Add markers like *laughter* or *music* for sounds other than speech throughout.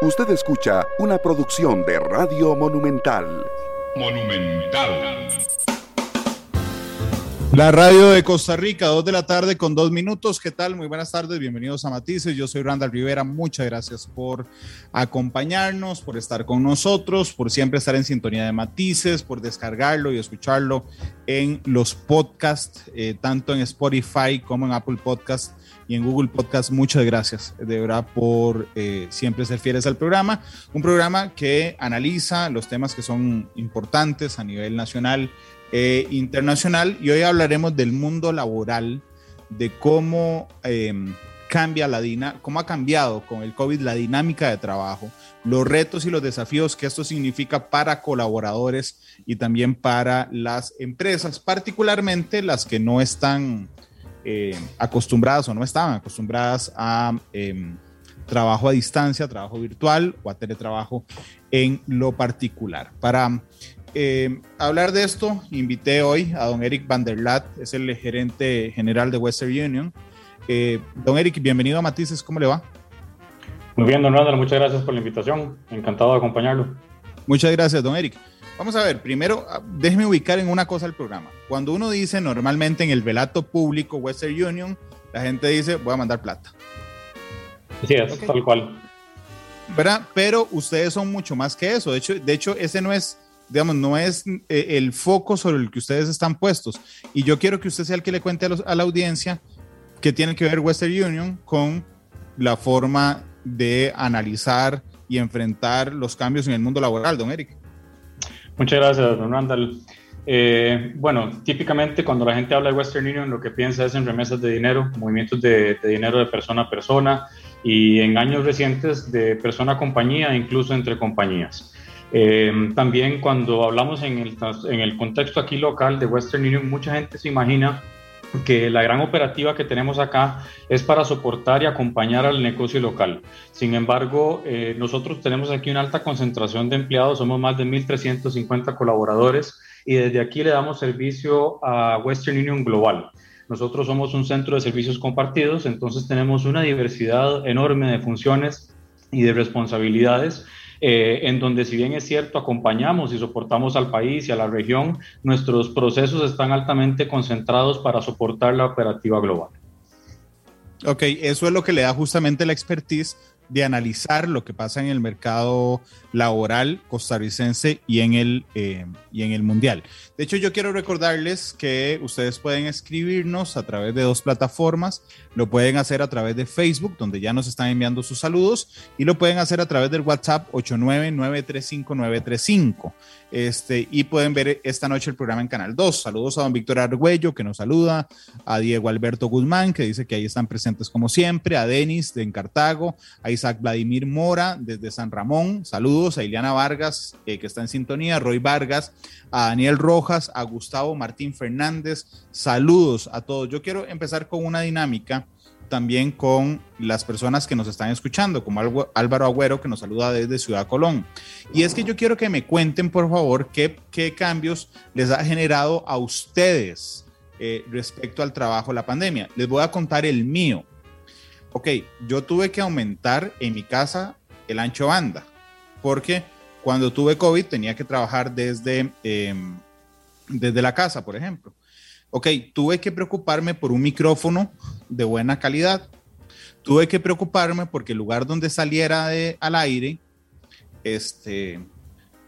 Usted escucha una producción de Radio Monumental. Monumental. La radio de Costa Rica, dos de la tarde con dos minutos. ¿Qué tal? Muy buenas tardes, bienvenidos a Matices. Yo soy Randall Rivera. Muchas gracias por acompañarnos, por estar con nosotros, por siempre estar en sintonía de Matices, por descargarlo y escucharlo en los podcasts, eh, tanto en Spotify como en Apple Podcasts y en Google Podcast. Muchas gracias, de verdad, por eh, siempre ser fieles al programa. Un programa que analiza los temas que son importantes a nivel nacional e internacional. Y hoy hablaremos del mundo laboral, de cómo em, cambia la cómo ha cambiado con el COVID la dinámica de trabajo, los retos y los desafíos que esto significa para colaboradores y también para las empresas, particularmente las que no están eh, acostumbradas o no estaban acostumbradas a em, trabajo a distancia, trabajo virtual o a teletrabajo en lo particular. Para eh, hablar de esto, invité hoy a don Eric Van der Lat, es el gerente general de Western Union. Eh, don Eric, bienvenido a Matices, ¿cómo le va? Muy bien, don Randall, muchas gracias por la invitación, encantado de acompañarlo. Muchas gracias, don Eric. Vamos a ver, primero ah, déjeme ubicar en una cosa el programa. Cuando uno dice normalmente en el velato público Western Union, la gente dice voy a mandar plata. Sí, es tal cual. ¿Verdad? Pero ustedes son mucho más que eso. De hecho, de hecho ese no es, digamos, no es eh, el foco sobre el que ustedes están puestos. Y yo quiero que usted sea el que le cuente a, a la audiencia que tiene que ver Western Union con la forma de analizar y enfrentar los cambios en el mundo laboral, don Eric. Muchas gracias, don Randall. Eh, bueno, típicamente cuando la gente habla de Western Union, lo que piensa es en remesas de dinero, movimientos de, dinero de persona a persona y en años recientes de persona a compañía, incluso entre compañías. Eh, también cuando hablamos en el, en el contexto aquí local de Western Union, mucha gente se imagina que la gran operativa que tenemos acá es para soportar y acompañar al negocio local. Sin embargo, eh, nosotros tenemos aquí una alta concentración de empleados, somos más de 1.350 colaboradores y desde aquí le damos servicio a Western Union Global. Nosotros somos un centro de servicios compartidos, entonces tenemos una diversidad enorme de funciones y de responsabilidades eh, en donde si bien es cierto, acompañamos y soportamos al país y a la región, nuestros procesos están altamente concentrados para soportar la operativa global. Ok, eso es lo que le da justamente la expertise de analizar lo que pasa en el mercado laboral costarricense y en el, eh, y en el mundial. De hecho, yo quiero recordarles que ustedes pueden escribirnos a través de dos plataformas. Lo pueden hacer a través de Facebook, donde ya nos están enviando sus saludos, y lo pueden hacer a través del WhatsApp 899-35935. Este, y pueden ver esta noche el programa en Canal 2. Saludos a don Víctor Argüello, que nos saluda, a Diego Alberto Guzmán, que dice que ahí están presentes como siempre, a Denis de Cartago, Isaac Vladimir Mora desde San Ramón, saludos a Ileana Vargas, eh, que está en sintonía, a Roy Vargas, a Daniel Rojas, a Gustavo Martín Fernández. Saludos a todos. Yo quiero empezar con una dinámica también con las personas que nos están escuchando, como Álvaro Agüero, que nos saluda desde Ciudad Colón. Y es que yo quiero que me cuenten, por favor, qué, cambios les ha generado a ustedes eh, respecto al trabajo la pandemia. Les voy a contar el mío. Ok, yo tuve que aumentar en mi casa el ancho banda porque cuando tuve COVID tenía que trabajar desde, em, desde la casa, por ejemplo. Ok, tuve que preocuparme por un micrófono de buena calidad. Tuve que preocuparme porque el lugar donde saliera al aire, este,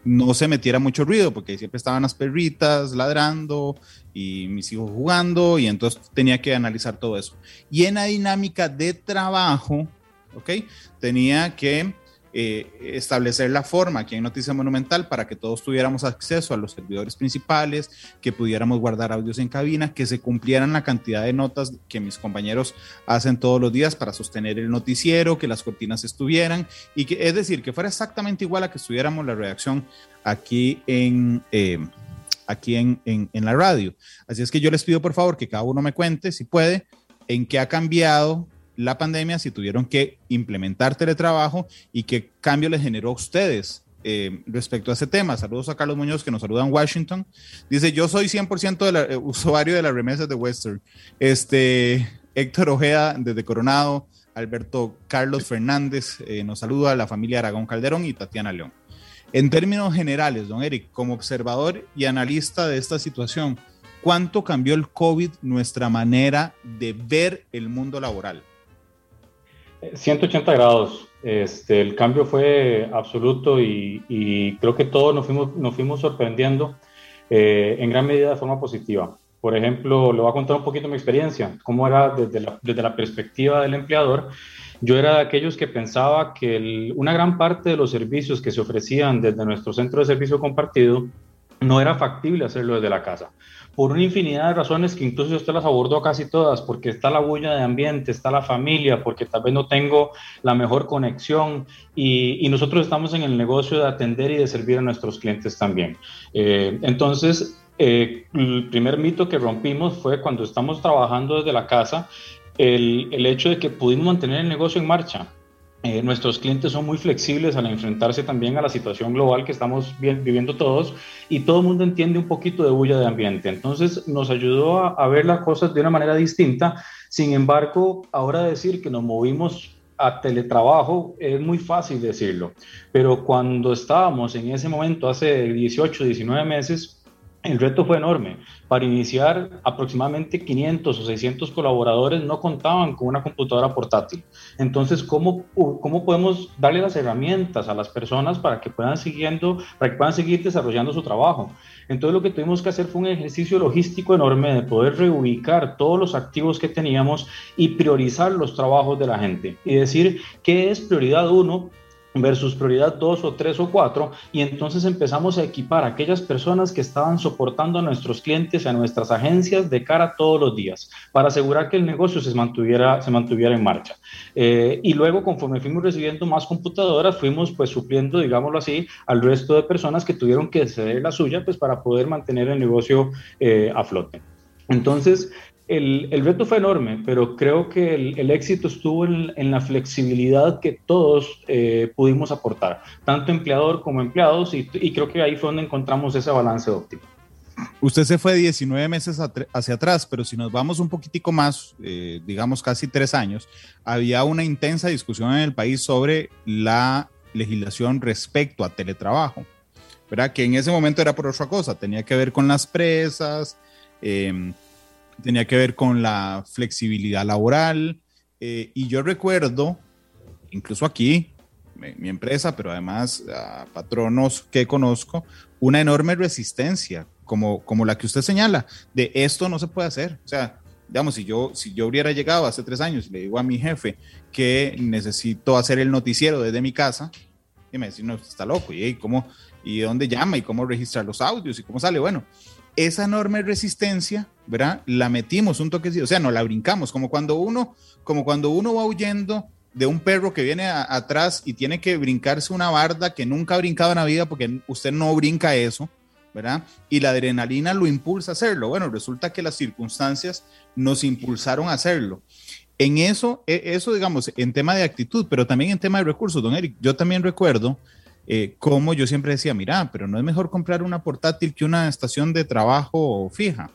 no se metiera mucho ruido, porque siempre estaban las perritas ladrando y mis hijos jugando, y entonces tenía que analizar todo eso. Y en la dinámica de trabajo, ¿ok? Tenía que eh, establecer la forma aquí en Noticia Monumental para que todos tuviéramos acceso a los servidores principales, que pudiéramos guardar audios en cabina, que se cumplieran la cantidad de notas que mis compañeros hacen todos los días para sostener el noticiero, que las cortinas estuvieran y que es decir, que fuera exactamente igual a que estuviéramos la redacción aquí en... Eh, aquí en, en, la radio. Así es que yo les pido por favor que cada uno me cuente, si puede, en qué ha cambiado la pandemia, si tuvieron que implementar teletrabajo y qué cambio les generó a ustedes eh, respecto a ese tema. Saludos a Carlos Muñoz que nos saluda en Washington. Dice, yo soy 100% de usuario de las remesas de Western. Este, Héctor Ojeda desde Coronado. Alberto Carlos Fernández eh, nos saluda, la familia Aragón Calderón y Tatiana León. En términos generales, don Eric, como observador y analista de esta situación, ¿cuánto cambió el COVID nuestra manera de ver el mundo laboral? 180 grados. Este, el cambio fue absoluto y, creo que todos nos fuimos, nos fuimos sorprendiendo eh, en gran medida de forma positiva. Por ejemplo, le voy a contar un poquito mi experiencia, cómo era desde la, desde la perspectiva del empleador. Yo era de aquellos que pensaba que una gran parte de los servicios que se ofrecían desde nuestro centro de servicio compartido no era factible hacerlo desde la casa por una infinidad de razones que incluso usted las abordó casi todas, porque está la bulla de ambiente, está la familia, porque tal vez no tengo la mejor conexión y, nosotros estamos en el negocio de atender y de servir a nuestros clientes también. Eh, entonces, eh, el primer mito que rompimos fue cuando estamos trabajando desde la casa, el, el hecho de que pudimos mantener el negocio en marcha. Eh, nuestros clientes son muy flexibles al enfrentarse también a la situación global que estamos viviendo todos y todo el mundo entiende un poquito de bulla de ambiente. Entonces nos ayudó a, a, ver las cosas de una manera distinta. Sin embargo, ahora decir que nos movimos a teletrabajo es muy fácil decirlo, pero cuando estábamos en ese momento hace 18, 19 meses, el reto fue enorme. Para iniciar, aproximadamente 500 o 600 colaboradores no contaban con una computadora portátil. Entonces, ¿cómo, cómo podemos darle las herramientas a las personas para que, puedan siguiendo, para que puedan seguir desarrollando su trabajo? Entonces, lo que tuvimos que hacer fue un ejercicio logístico enorme de poder reubicar todos los activos que teníamos y priorizar los trabajos de la gente y decir qué es prioridad uno versus prioridad 2 o 3 o 4 y entonces empezamos a equipar a aquellas personas que estaban soportando a nuestros clientes, a nuestras agencias de cara todos los días para asegurar que el negocio se mantuviera, se mantuviera en marcha. Eh, y luego conforme fuimos recibiendo más computadoras, fuimos pues supliendo, digámoslo así, al resto de personas que tuvieron que ceder la suya pues para poder mantener el negocio eh, a flote. Entonces, el, reto fue enorme, pero creo que el, éxito estuvo en, la flexibilidad que todos eh, pudimos aportar, tanto empleador como empleados, y, creo que ahí fue donde encontramos ese balance óptimo. Usted se fue 19 meses hacia atrás, pero si nos vamos un poquitico más, eh, digamos casi tres años, había una intensa discusión en el país sobre la legislación respecto a teletrabajo, ¿verdad? Que en ese momento era por otra cosa, tenía que ver con las presas, eh, tenía que ver con la flexibilidad laboral. Eh, y yo recuerdo, incluso aquí, mi, empresa, pero además a patronos que conozco, una enorme resistencia, como, como la que usted señala, de esto no se puede hacer. O sea, digamos, si yo, si yo hubiera llegado hace tres años y le digo a mi jefe que necesito hacer el noticiero desde mi casa, y me dice, no, está loco, ¿y cómo? ¿Y dónde llama? ¿Y cómo registrar los audios? ¿Y cómo sale? Bueno, esa enorme resistencia, ¿verdad? La metimos un toquecito, o sea, no la brincamos, como cuando uno, como cuando uno va huyendo de un perro que viene atrás y tiene que brincarse una barda que nunca ha brincado en la vida porque usted no brinca eso, ¿verdad? Y la adrenalina lo impulsa a hacerlo. Bueno, resulta que las circunstancias nos impulsaron a hacerlo. En eso, e, eso digamos, en tema de actitud, pero también en tema de recursos, don Eric, yo también recuerdo eh, como yo siempre decía, mira, pero no es mejor comprar una portátil que una estación de trabajo fija.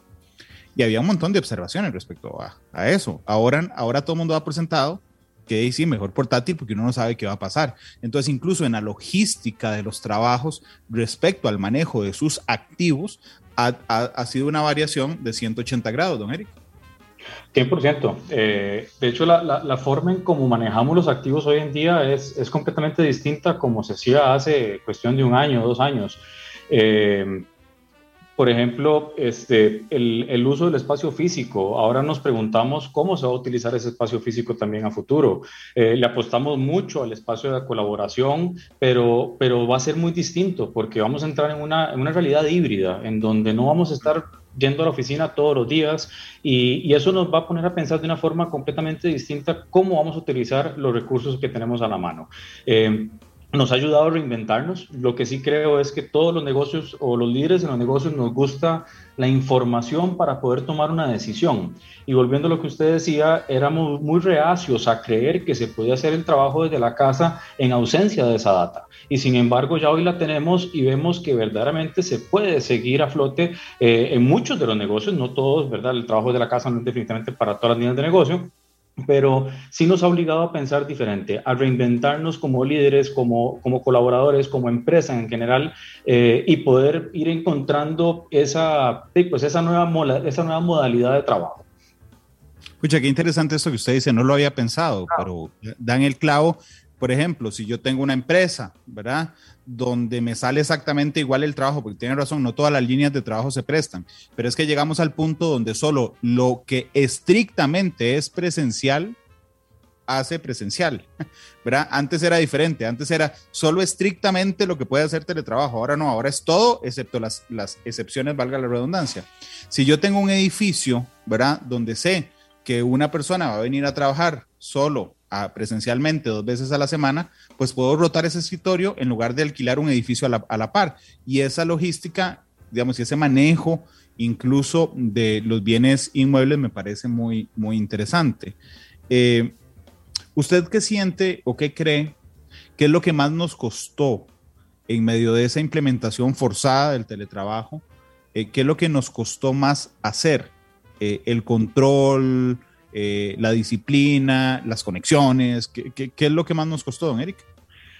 Y había un montón de observaciones respecto a, eso. Ahora, ahora todo el mundo ha presentado que sí, mejor portátil porque uno no sabe qué va a pasar. Entonces, incluso en la logística de los trabajos respecto al manejo de sus activos, ha, ha sido una variación de 180 grados, don Eric. 100%. Eh, de hecho, la, forma en cómo manejamos los activos hoy en día es, es completamente distinta como se hacía hace cuestión de un año, dos años. Eh, por ejemplo, este, el, el, uso del espacio físico. Ahora nos preguntamos cómo se va a utilizar ese espacio físico también a futuro. Eh, le apostamos mucho al espacio de colaboración, pero, pero va a ser muy distinto porque vamos a entrar en una, en una realidad híbrida, en donde no vamos a estar yendo a la oficina todos los días y, eso nos va a poner a pensar de una forma completamente distinta cómo vamos a utilizar los recursos que tenemos a la mano. Eh, nos ha ayudado a reinventarnos. Lo que sí creo es que todos los negocios o los líderes en los negocios nos gusta la información para poder tomar una decisión. Y volviendo a lo que usted decía, éramos muy reacios a creer que se podía hacer el trabajo desde la casa en ausencia de esa data. Y sin embargo, ya hoy la tenemos y vemos que verdaderamente se puede seguir a flote eh, en muchos de los negocios, no todos, ¿verdad? El trabajo de la casa no es definitivamente para todas las líneas de negocio, pero sí nos ha obligado a pensar diferente, a reinventarnos como líderes, como, como colaboradores, como empresa en general, eh, y poder ir encontrando esa, pues esa, nueva, esa nueva modalidad de trabajo. Escucha, qué interesante esto que usted dice, no lo había pensado, pero dan el clavo. Por ejemplo, si yo tengo una empresa, ¿verdad? Donde me sale exactamente igual el trabajo, porque tiene razón, no todas las líneas de trabajo se prestan, pero es que llegamos al punto donde solo lo que estrictamente es presencial hace presencial, *laughs* ¿verdad? Antes era diferente, antes era solo estrictamente lo que puede hacer teletrabajo, ahora no, ahora es todo, excepto las, las excepciones, valga la redundancia. Si yo tengo un edificio, ¿verdad? Donde sé que una persona va a venir a trabajar solo a, presencialmente dos veces a la semana, pues puedo rotar ese escritorio en lugar de alquilar un edificio a la, a la par. Y esa logística, digamos, y ese manejo incluso de los bienes inmuebles me parece muy, muy interesante. Eh, ¿Usted qué siente o qué cree que es lo que más nos costó en medio de esa implementación forzada del teletrabajo? Eh, ¿Qué es lo que nos costó más hacer? Eh, el control, eh, la disciplina, las conexiones? ¿qué, ¿Qué, es lo que más nos costó, don Eric?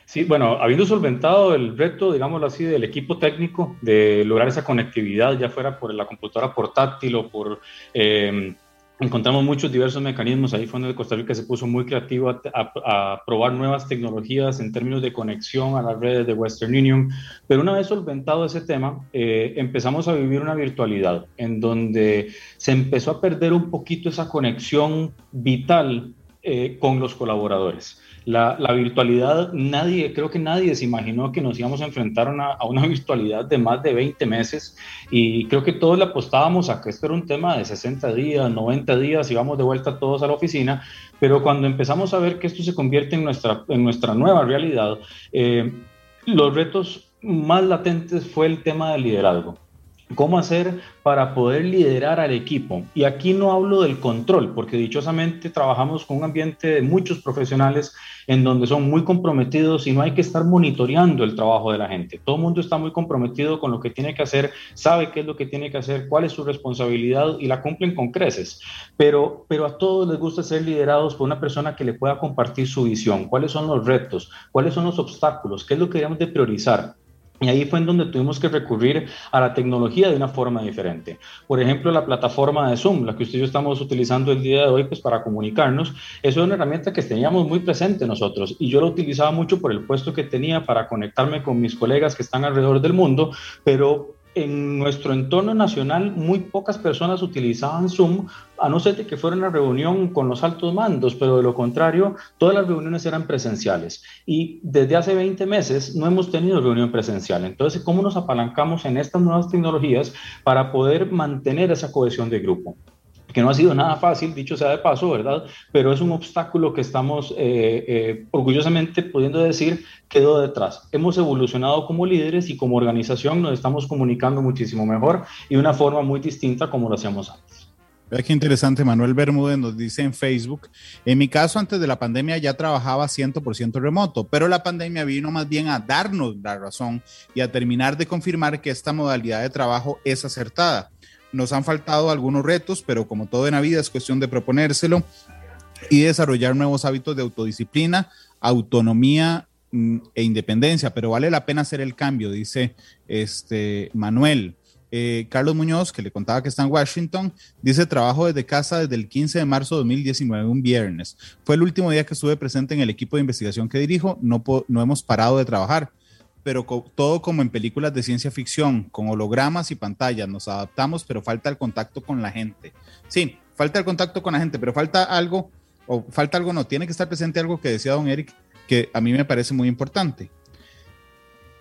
Sí, bueno, habiendo solventado el reto, digámoslo así, del equipo técnico de lograr esa conectividad, ya fuera por la computadora portátil o por eh, encontramos muchos diversos mecanismos. Ahí fue donde Costa Rica se puso muy creativo a, probar nuevas tecnologías en términos de conexión a las redes de Western Union. Pero una vez solventado ese tema, eh, empezamos a vivir una virtualidad en donde se empezó a perder un poquito esa conexión vital eh, con los colaboradores. La, virtualidad, nadie, creo que nadie se imaginó que nos íbamos a enfrentar a una *laughs* virtualidad de más de 20 meses y creo que todos le apostábamos a que esto era un tema de 60 días, 90 días, íbamos de vuelta todos a la oficina, pero cuando empezamos a ver que esto se convierte en nuestra, en nuestra nueva realidad, eh, los retos más latentes fue el tema del liderazgo. ¿Cómo hacer para poder liderar al equipo? Y aquí no hablo del control, porque dichosamente trabajamos con un ambiente de muchos profesionales en donde son muy comprometidos y no hay que estar monitoreando el trabajo de la gente. Todo el mundo está muy comprometido con lo que tiene que hacer, sabe qué es lo que tiene que hacer, cuál es su responsabilidad y la cumplen con creces. Pero, pero a todos les gusta ser liderados por una persona que le pueda compartir su visión, cuáles son los retos, cuáles son los obstáculos, qué es lo que debemos de priorizar. Y ahí fue en donde tuvimos que recurrir a la tecnología de una forma diferente. Por ejemplo, la plataforma de Zoom, la que usted y yo estamos utilizando el día de hoy pues, para comunicarnos, es una herramienta que teníamos muy presente nosotros y yo la utilizaba mucho por el puesto que tenía para conectarme con mis colegas que están alrededor del mundo, pero en nuestro entorno nacional muy pocas personas utilizaban Zoom, a no ser que fuera una reunión con los altos mandos, pero de lo contrario, todas las reuniones eran presenciales. Y desde hace 20 meses no hemos tenido reunión presencial. Entonces, ¿cómo nos apalancamos en estas nuevas tecnologías para poder mantener esa cohesión de grupo? Que no ha sido nada fácil, dicho sea de paso, ¿verdad? Pero es un obstáculo que estamos eh, eh, orgullosamente pudiendo decir quedó detrás. Hemos evolucionado como líderes y como organización nos estamos comunicando muchísimo mejor y de una forma muy distinta como lo hacíamos antes. Vea qué interesante, Manuel Bermúdez nos dice en Facebook, en mi caso antes de la pandemia ya trabajaba 100% remoto, pero la pandemia vino más bien a darnos la razón y a terminar de confirmar que esta modalidad de trabajo es acertada. Nos han faltado algunos retos, pero como todo en la vida es cuestión de proponérselo y desarrollar nuevos hábitos de autodisciplina, autonomía mm, e independencia, pero vale la pena hacer el cambio, dice este Manuel. Eh, Carlos Muñoz, que le contaba que está en Washington, dice trabajo desde casa desde el 15 de marzo de 2019, un viernes. Fue el último día que estuve presente en el equipo de investigación que dirijo, no, no hemos parado de trabajar pero todo como en películas de ciencia ficción, con hologramas y pantallas, nos adaptamos, pero falta el contacto con la gente. Sí, falta el contacto con la gente, pero falta algo, o falta algo no, tiene que estar presente algo que decía don Eric, que a mí me parece muy importante.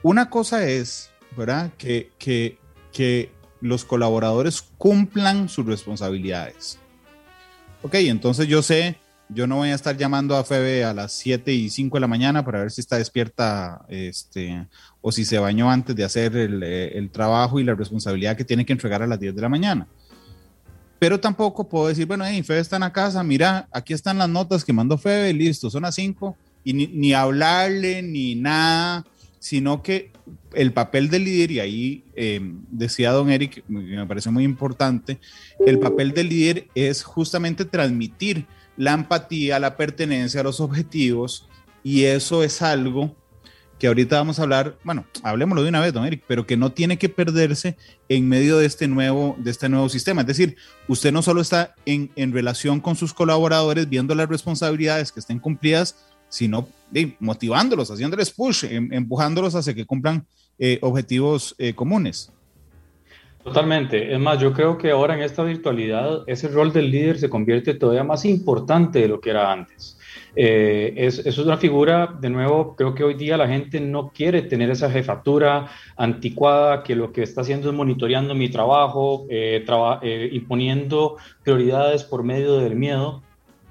Una cosa es, ¿verdad? Que, que, que los colaboradores cumplan sus responsabilidades. Ok, entonces yo sé yo no voy a estar llamando a Febe a las 7 y 5 de la mañana para ver si está despierta este, o si se bañó antes de hacer el, eh, el, trabajo y la responsabilidad que tiene que entregar a las 10 de la mañana. Pero tampoco puedo decir, bueno, hey, Febe está en casa, mira, aquí están las notas que mandó Febe, listo, son las 5, y ni, ni hablarle ni nada, sino que el papel del líder, y ahí eh, decía don Eric, me parece muy importante, el papel del líder es justamente transmitir la empatía, la pertenencia a los objetivos, y eso es algo que ahorita vamos a hablar, bueno, hablemoslo de una vez, don pero que no tiene que perderse en medio de este nuevo, de este nuevo sistema. Es decir, usted no solo está en, en relación con sus colaboradores viendo las responsabilidades que estén cumplidas, sino motivándolos, haciéndoles push, em, empujándolos hacia que cumplan eh, objetivos eh, comunes. Totalmente. Es más, yo creo que ahora en esta virtualidad ese rol del líder se convierte todavía más importante de lo que era antes. Eh, es, es, una figura, de nuevo, creo que hoy día la gente no quiere tener esa jefatura anticuada que lo que está haciendo es monitoreando mi trabajo, imponiendo prioridades por medio del miedo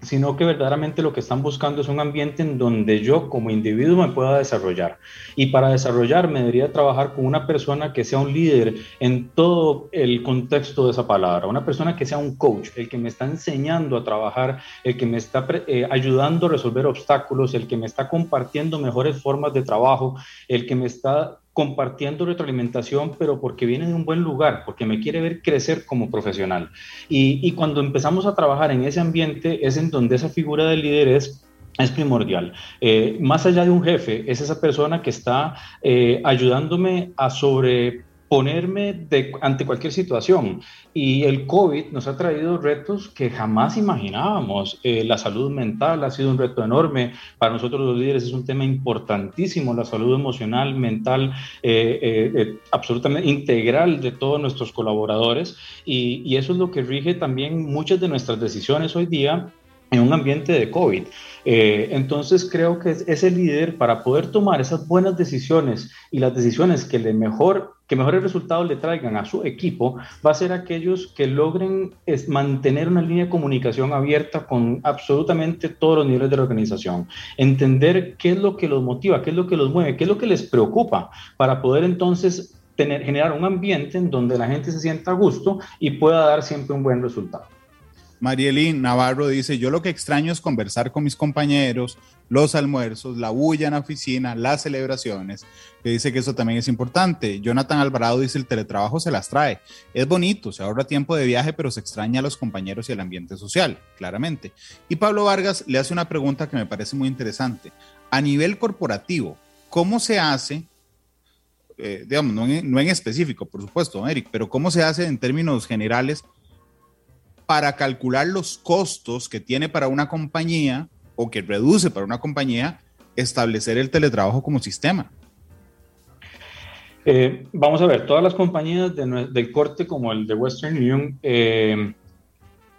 sino que verdaderamente lo que están buscando es un ambiente en donde yo como individuo me pueda desarrollar. Y para desarrollarme debería trabajar con una persona que sea un líder en todo el contexto de esa palabra, una persona que sea un coach, el que me está enseñando a trabajar, el que me está eh, ayudando a resolver obstáculos, el que me está compartiendo mejores formas de trabajo, el que me está compartiendo retroalimentación, pero porque viene de un buen lugar, porque me quiere ver crecer como profesional. Y, cuando empezamos a trabajar en ese ambiente es en donde esa figura del líder es es primordial. Eh, más allá de un jefe, es esa persona que está eh, ayudándome a sobre ponerme ante cualquier situación. Y el COVID nos ha traído retos que jamás imaginábamos. Eh, la salud mental ha sido un reto enorme. Para nosotros los líderes es un tema importantísimo, la salud emocional, mental, eh, eh, absolutamente integral de todos nuestros colaboradores. Y, y eso es lo que rige también muchas de nuestras decisiones hoy día en un ambiente de COVID. Eh, entonces creo que ese líder para poder tomar esas buenas decisiones y las decisiones que le mejor que mejores resultados le traigan a su equipo va a ser aquellos que logren es, mantener una línea de comunicación abierta con absolutamente todos los niveles de la organización, entender qué es lo que los motiva, qué es lo que los mueve, qué es lo que les preocupa para poder entonces tener, generar un ambiente en donde la gente se sienta a gusto y pueda dar siempre un buen resultado. Marielín Navarro dice, yo lo que extraño es conversar con mis compañeros, los almuerzos, la bulla en la oficina, las celebraciones, que dice que eso también es importante. Jonathan Alvarado dice, el teletrabajo se las trae. Es bonito, se ahorra tiempo de viaje, pero se extraña a los compañeros y el ambiente social, claramente. Y Pablo Vargas le hace una pregunta que me parece muy interesante. A nivel corporativo, ¿cómo se hace? Eh, digamos, no en, no en específico, por supuesto, Eric, pero ¿cómo se hace en términos generales para calcular los costos que tiene para una compañía o que reduce para una compañía establecer el teletrabajo como sistema? Eh, vamos a ver, todas las compañías del corte como el de Western Union eh,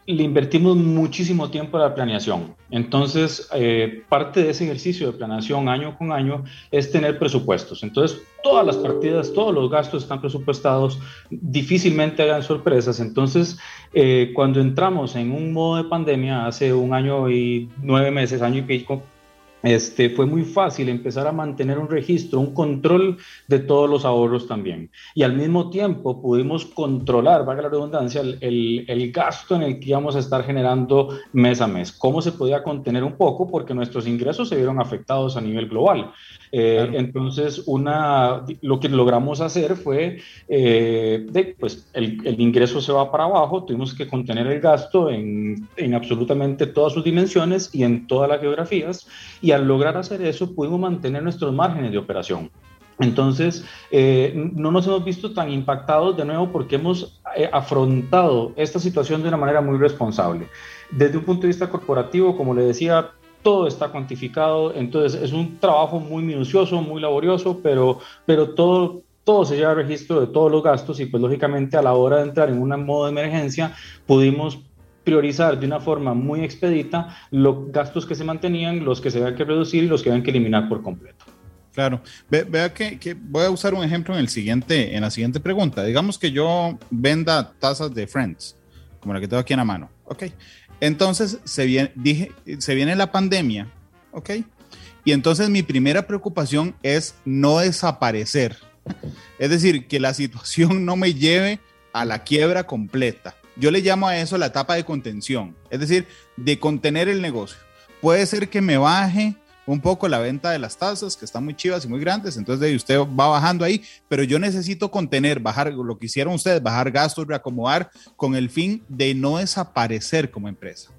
le invertimos muchísimo tiempo a la planeación. Entonces, eh, parte de ese ejercicio de planeación año con año es tener presupuestos. Entonces, todas las partidas, todos los gastos están presupuestados, difícilmente hagan sorpresas. Entonces, eh, cuando entramos en un modo de pandemia hace un año y nueve meses, año y pico, este, fue muy fácil empezar a mantener un registro, un control de todos los ahorros también. Y al mismo tiempo pudimos controlar, valga la redundancia, el, el, gasto en el que íbamos a estar generando mes a mes. ¿Cómo se podía contener un poco? Porque nuestros ingresos se vieron afectados a nivel global. Eh, entonces, una, lo que logramos hacer fue, eh, de, pues el, el, ingreso se va para abajo, tuvimos que contener el gasto en, en absolutamente todas sus dimensiones y en todas las geografías. Y al lograr hacer eso pudimos mantener nuestros márgenes de operación. Entonces, eh, no nos hemos visto tan impactados de nuevo porque hemos eh, afrontado esta situación de una manera muy responsable. Desde un punto de vista corporativo, como le decía, todo está cuantificado, entonces es un trabajo muy minucioso, muy laborioso, pero, pero todo, todo se lleva registro de todos los gastos y pues lógicamente a la hora de entrar en un modo de emergencia pudimos priorizar de una forma muy expedita los gastos que se mantenían, los que se habían que reducir y los que habían que eliminar por completo. Claro. vea que, voy a usar un ejemplo en, el siguiente, en la siguiente pregunta. Digamos que yo venda tazas de Friends, como la que tengo aquí en la mano. Ok. Entonces se viene, dije, se viene la pandemia. Ok. Y entonces mi primera preocupación es no desaparecer. Es decir, que la situación no me lleve a la quiebra completa. Yo le llamo a eso la etapa de contención, es decir, de contener el negocio. Puede ser que me baje un poco la venta de las tazas, que están muy chivas y muy grandes, entonces usted va bajando ahí, pero yo necesito contener, bajar lo que hicieron ustedes, bajar gastos, reacomodar con el fin de no desaparecer como empresa.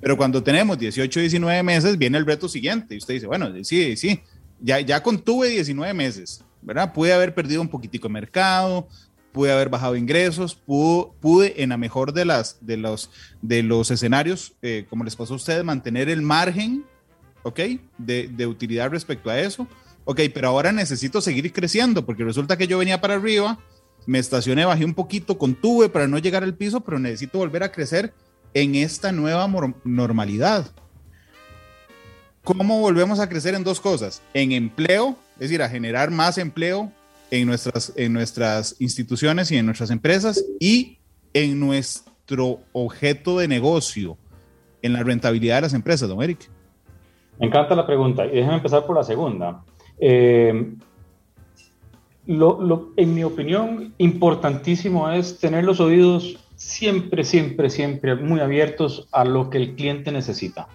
Pero cuando tenemos 18, 19 meses, viene el reto siguiente. Y usted dice, bueno, sí, sí, ya, ya contuve 19 meses, ¿verdad? Pude haber perdido un poquitico de mercado, pude haber bajado ingresos, pude, en la mejor de, las, de, los, de los escenarios, eh, como les pasó a ustedes, mantener el margen, ¿ok? De, de utilidad respecto a eso. Ok, pero ahora necesito seguir creciendo porque resulta que yo venía para arriba, me estacioné, bajé un poquito, contuve para no llegar al piso, pero necesito volver a crecer en esta nueva normalidad. ¿Cómo volvemos a crecer en dos cosas? En empleo, es decir, a generar más empleo en nuestras, en nuestras instituciones y en nuestras empresas y en nuestro objeto de negocio, en la rentabilidad de las empresas, don Eric. Me encanta la pregunta y déjeme empezar por la segunda. Eh, en mi opinión, importantísimo es tener los oídos siempre, siempre, siempre muy abiertos a lo que el cliente necesita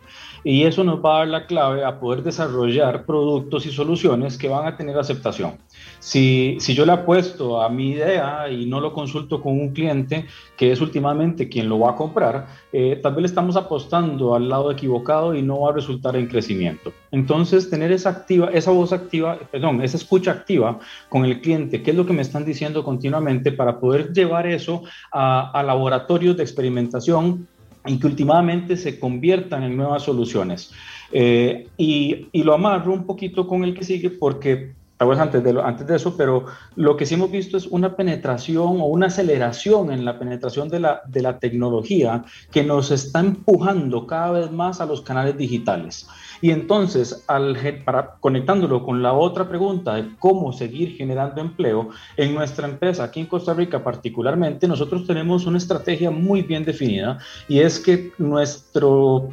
y eso nos va a dar la clave a poder desarrollar productos y soluciones que van a tener aceptación. Si, si yo le apuesto a mi idea y no lo consulto con un cliente, que es últimamente quien lo va a comprar, eh, tal vez le estamos apostando al lado equivocado y no va a resultar en crecimiento. Entonces, tener esa, activa, esa voz activa, perdón, esa escucha activa con el cliente, qué es lo que me están diciendo continuamente para poder llevar eso a, a laboratorios de experimentación y que últimamente se conviertan en nuevas soluciones. Eh, y, y, lo amarro un poquito con el que sigue porque, antes de, antes de eso, pero lo que sí hemos visto es una penetración o una aceleración en la penetración de la, de la tecnología que nos está empujando cada vez más a los canales digitales. Y entonces, al, para, conectándolo con la otra pregunta de cómo seguir generando empleo, en nuestra empresa, aquí en Costa Rica particularmente, nosotros tenemos una estrategia muy bien definida y es que nuestro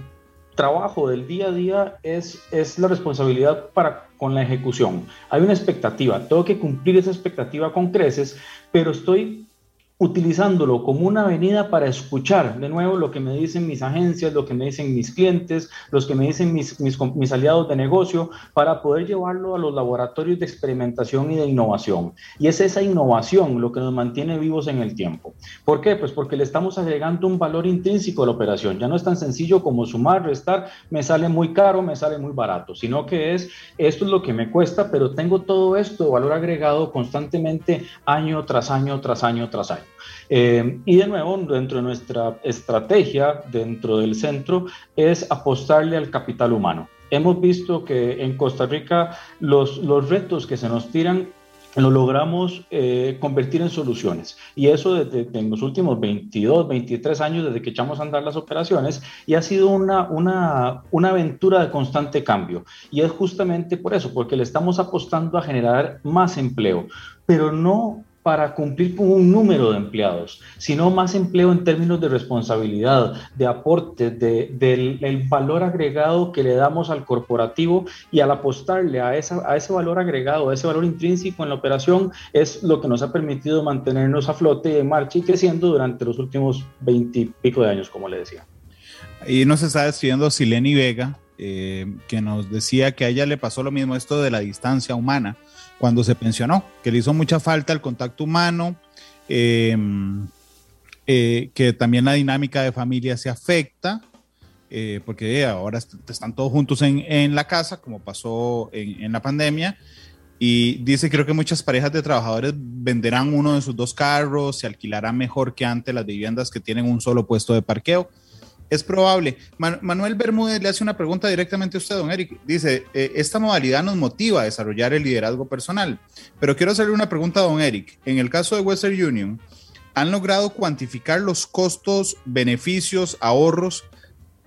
trabajo del día a día es, es la responsabilidad para con la ejecución. Hay una expectativa, tengo que cumplir esa expectativa con creces, pero estoy utilizándolo como una avenida para escuchar de nuevo lo que me dicen mis agencias, lo que me dicen mis clientes, los que me dicen mis, mis, mis, aliados de negocio, para poder llevarlo a los laboratorios de experimentación y de innovación. Y es esa innovación lo que nos mantiene vivos en el tiempo. ¿Por qué? Pues porque le estamos agregando un valor intrínseco a la operación. Ya no es tan sencillo como sumar, restar, me sale muy caro, me sale muy barato, sino que es, esto es lo que me cuesta, pero tengo todo esto, valor agregado constantemente año tras año, tras año, tras año. Eh, y de nuevo, dentro de nuestra estrategia, dentro del centro, es apostarle al capital humano. Hemos visto que en Costa Rica los, los retos que se nos tiran lo logramos eh, convertir en soluciones. Y eso desde, en los últimos 22, 23 años desde que echamos a andar las operaciones y ha sido una, una, una aventura de constante cambio. Y es justamente por eso, porque le estamos apostando a generar más empleo, pero no para cumplir con un número de empleados, sino más empleo en términos de responsabilidad, de aporte, de, del valor agregado que le damos al corporativo y al apostarle a, esa, a ese valor agregado, a ese valor intrínseco en la operación, es lo que nos ha permitido mantenernos a flote, en marcha y creciendo durante los últimos veintipico de años, como le decía. Y nos está escribiendo Sileni Vega, eh, que nos decía que a ella le pasó lo mismo esto de la distancia humana cuando se pensionó, que le hizo mucha falta el contacto humano, eh, eh, que también la dinámica de familia se afecta, eh, porque ahora están todos juntos en, la casa, como pasó en, la pandemia, y dice, creo que muchas parejas de trabajadores venderán uno de sus dos carros, se alquilarán mejor que antes las viviendas que tienen un solo puesto de parqueo. Es probable. Manuel Bermúdez le hace una pregunta directamente a usted, don Eric. Dice, eh, esta modalidad nos motiva a desarrollar el liderazgo personal, pero quiero hacerle una pregunta a don Eric. En el caso de Western Union, ¿han logrado cuantificar los costos, beneficios, ahorros,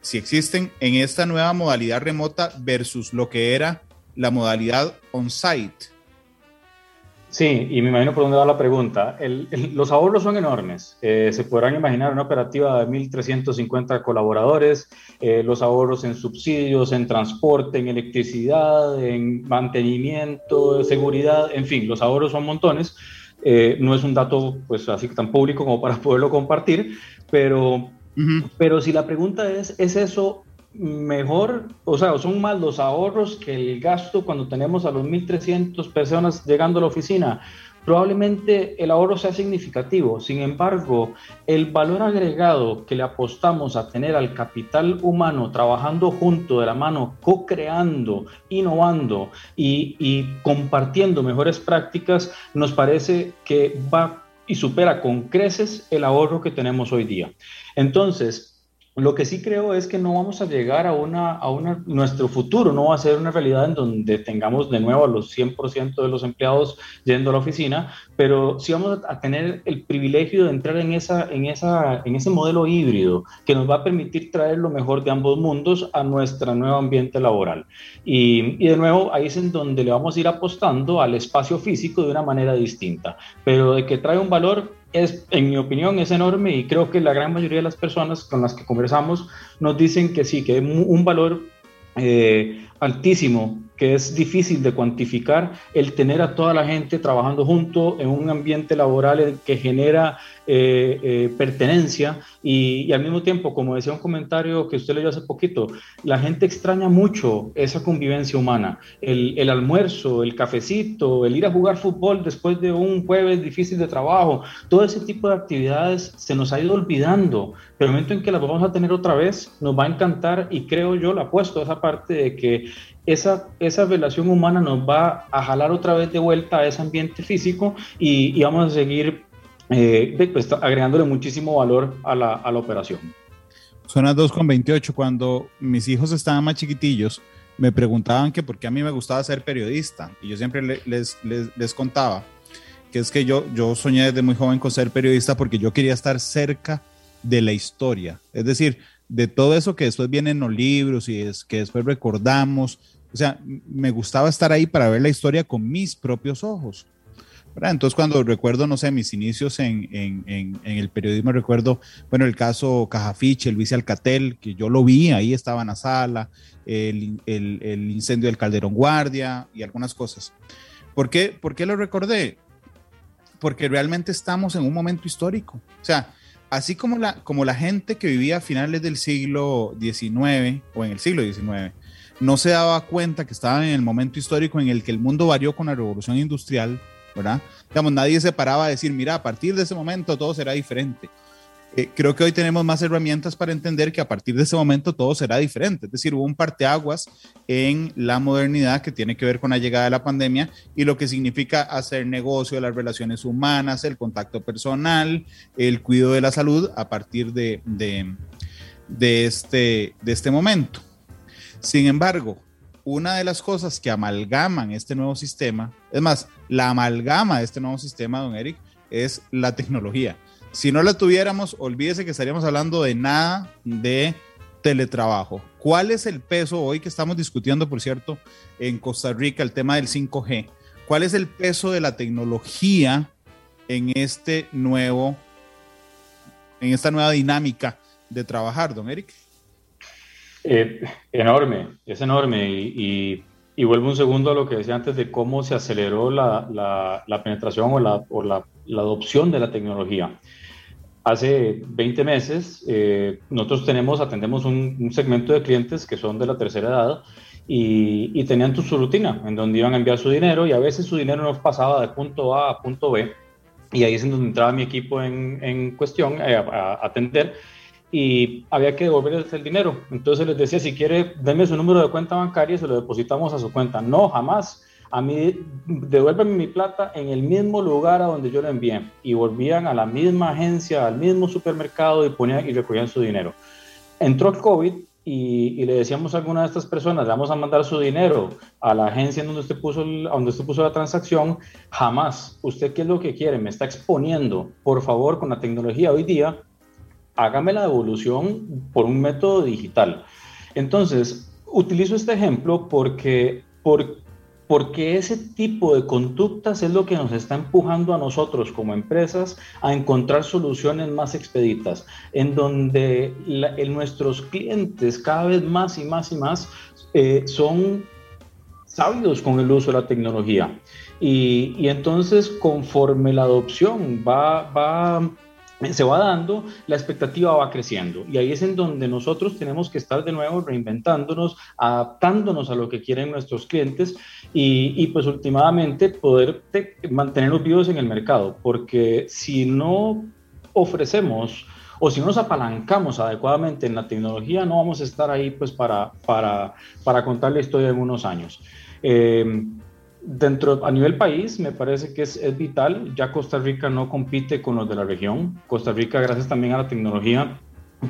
si existen en esta nueva modalidad remota versus lo que era la modalidad on-site? Sí, y me imagino por dónde va la pregunta. los ahorros son enormes. Eh, se podrán imaginar una operativa de 1.350 colaboradores, eh, los ahorros en subsidios, en transporte, en electricidad, en mantenimiento, seguridad, en fin, los ahorros son montones. Eh, no es un dato pues así tan público como para poderlo compartir, pero, pero si la pregunta es, ¿es eso mejor, o sea, son más los ahorros que el gasto cuando tenemos a los 1.300 personas llegando a la oficina. probablemente el ahorro sea significativo. Sin embargo, el valor agregado que le apostamos a tener al capital humano trabajando junto de la mano, co-creando, innovando y, y compartiendo mejores prácticas, nos parece que va y supera con creces el ahorro que tenemos hoy día. Entonces, lo que sí creo es que no vamos a llegar a una, a una, nuestro futuro no va a ser una realidad en donde tengamos de nuevo a los 100% de los empleados yendo a la oficina, pero sí vamos a tener el privilegio de entrar en, esa, en, esa, en ese modelo híbrido que nos va a permitir traer lo mejor de ambos mundos a nuestro nuevo ambiente laboral. Y, y de nuevo, ahí es en donde le vamos a ir apostando al espacio físico de una manera distinta, pero de que trae un valor, es, en mi opinión, es enorme y creo que la gran mayoría de las personas con las que conversamos nos dicen que sí, que es un valor eh, altísimo que es difícil de cuantificar el tener a toda la gente trabajando junto en un ambiente laboral que genera eh, eh, pertenencia y, al mismo tiempo, como decía un comentario que usted leyó hace poquito, la gente extraña mucho esa convivencia humana, el, el almuerzo, el cafecito, el ir a jugar fútbol después de un jueves difícil de trabajo, todo ese tipo de actividades se nos ha ido olvidando, pero el momento en que las vamos a tener otra vez, nos va a encantar y creo yo, la apuesto a esa parte de que esa, esa relación humana nos va a jalar otra vez de vuelta a ese ambiente físico y, vamos a seguir eh, pues, agregándole muchísimo valor a la, a la operación. Son las 2.28. Cuando mis hijos estaban más chiquitillos, me preguntaban que por qué a mí me gustaba ser periodista. Y yo siempre les, les, les, contaba que es que yo, yo soñé desde muy joven con ser periodista porque yo quería estar cerca de la historia. Es decir, de todo eso que después viene en los libros y es que después recordamos. O sea, me gustaba estar ahí para ver la historia con mis propios ojos. Entonces, cuando recuerdo, no sé, mis inicios en, el periodismo, recuerdo, bueno, el caso Cajafiche, Luis Alcatel, que yo lo vi, ahí estaba en la sala, el, incendio del Calderón Guardia y algunas cosas. ¿Por qué, ¿Por qué lo recordé? Porque realmente estamos en un momento histórico. O sea, así como la gente que vivía a finales del siglo XIX o en el siglo XIX no se daba cuenta que estaban en el momento histórico en el que el mundo varió con la revolución industrial, ¿verdad? Digamos, nadie se paraba a decir, mira, a partir de ese momento todo será diferente. Eh, creo que hoy tenemos más herramientas para entender que a partir de ese momento todo será diferente. Es decir, hubo un parteaguas en la modernidad que tiene que ver con la llegada de la pandemia y lo que significa hacer negocio, las relaciones humanas, el contacto personal, el cuidado de la salud a partir de, de, este, de este momento. Sin embargo, una de las cosas que amalgaman este nuevo sistema, es más, la amalgama de este nuevo sistema, don Eric, es la tecnología. Si no la tuviéramos, olvídese que estaríamos hablando de nada de teletrabajo. ¿Cuál es el peso hoy que estamos discutiendo, por cierto, en Costa Rica, el tema del 5G? ¿Cuál es el peso de la tecnología en este nuevo, en esta nueva dinámica de trabajar, don Eric? Eh, enorme, es enorme. Y, vuelvo un segundo a lo que decía antes de cómo se aceleró la, penetración o, la, adopción de la tecnología. Hace 20 meses eh, nosotros tenemos, atendemos un, segmento de clientes que son de la tercera edad y, tenían su rutina en donde iban a enviar su dinero y a veces su dinero no pasaba de punto A a punto B. Y ahí es en donde entraba mi equipo en, en cuestión eh, a, atender y había que devolverles el dinero. Entonces les decía, si quiere, denme su número de cuenta bancaria y se lo depositamos a su cuenta. No, jamás a mí devuélveme mi plata en el mismo lugar a donde yo lo envié y volvían a la misma agencia, al mismo supermercado y ponían y recogían su dinero. Entró el COVID y, le decíamos a alguna de estas personas, le vamos a mandar su dinero a la agencia en donde usted puso, donde usted puso la transacción, jamás. ¿Usted qué es lo que quiere? Me está exponiendo. Por favor, con la tecnología hoy día, hágame la devolución por un método digital. Entonces, utilizo este ejemplo porque, porque porque ese tipo de conductas es lo que nos está empujando a nosotros como empresas a encontrar soluciones más expeditas, en donde nuestros clientes cada vez más y más y más eh, son sabios con el uso de la tecnología. Y, entonces conforme la adopción va, va se va dando, la expectativa va creciendo. Y ahí es en donde nosotros tenemos que estar de nuevo reinventándonos, adaptándonos a lo que quieren nuestros clientes y, pues últimamente poder mantenernos vivos en el mercado. Porque si no ofrecemos o si no nos apalancamos adecuadamente en la tecnología, no vamos a estar ahí pues para, para, para contar la historia en unos años. Eh, dentro, a nivel país, me parece que es, es, vital. Ya Costa Rica no compite con los de la región. Costa Rica, gracias también a la tecnología,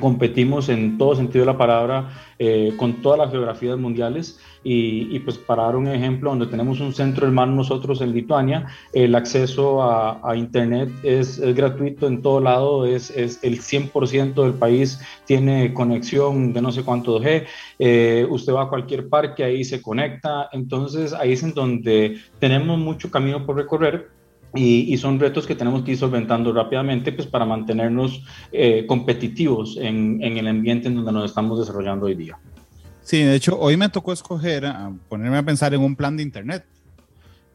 competimos en todo sentido de la palabra eh, con todas las geografías mundiales. Y, pues para dar un ejemplo donde tenemos un centro hermano nosotros en Lituania el acceso a, internet es, es, gratuito en todo lado es, es el 100% del país tiene conexión de no sé cuánto G eh, usted va a cualquier parque ahí se conecta. Entonces ahí es en donde tenemos mucho camino por recorrer y, y, son retos que tenemos que ir solventando rápidamente pues, para mantenernos eh, competitivos en, en, el ambiente en donde nos estamos desarrollando hoy día. Sí, de hecho, hoy me tocó escoger, a ponerme a pensar en un plan de Internet.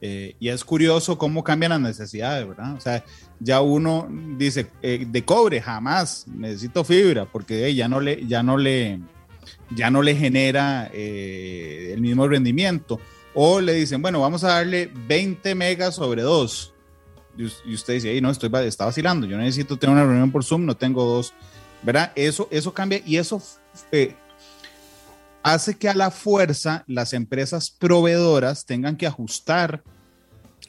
Eh, y es curioso cómo cambian las necesidades, ¿verdad? O sea, ya uno dice, eh, de cobre, jamás, necesito fibra, porque ya, no le, ya, no le, ya no le genera eh, el mismo rendimiento. O le dicen, bueno, vamos a darle 20 megas sobre 2 y usted dice, no, estoy, está vacilando, yo necesito tener una reunión por Zoom, no tengo dos, ¿verdad? Eso, eso cambia y eso eh, hace que a la fuerza las empresas proveedoras tengan que ajustar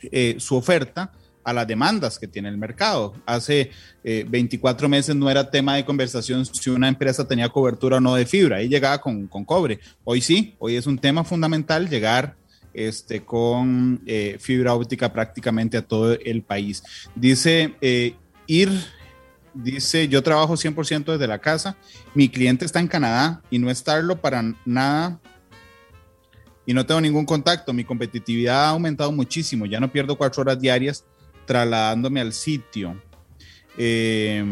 eh, su oferta a las demandas que tiene el mercado. Hace eh, 24 meses no era tema de conversación si una empresa tenía cobertura o no de fibra, ahí llegaba con, con cobre. Hoy sí, hoy es un tema fundamental llegar este, con eh, fibra óptica prácticamente a todo el país. Dice eh, Ir, dice, yo trabajo 100% desde la casa, mi cliente está en Canadá y no estarlo para nada y no tengo ningún contacto, mi competitividad ha aumentado muchísimo, ya no pierdo cuatro horas diarias trasladándome al sitio. Eh,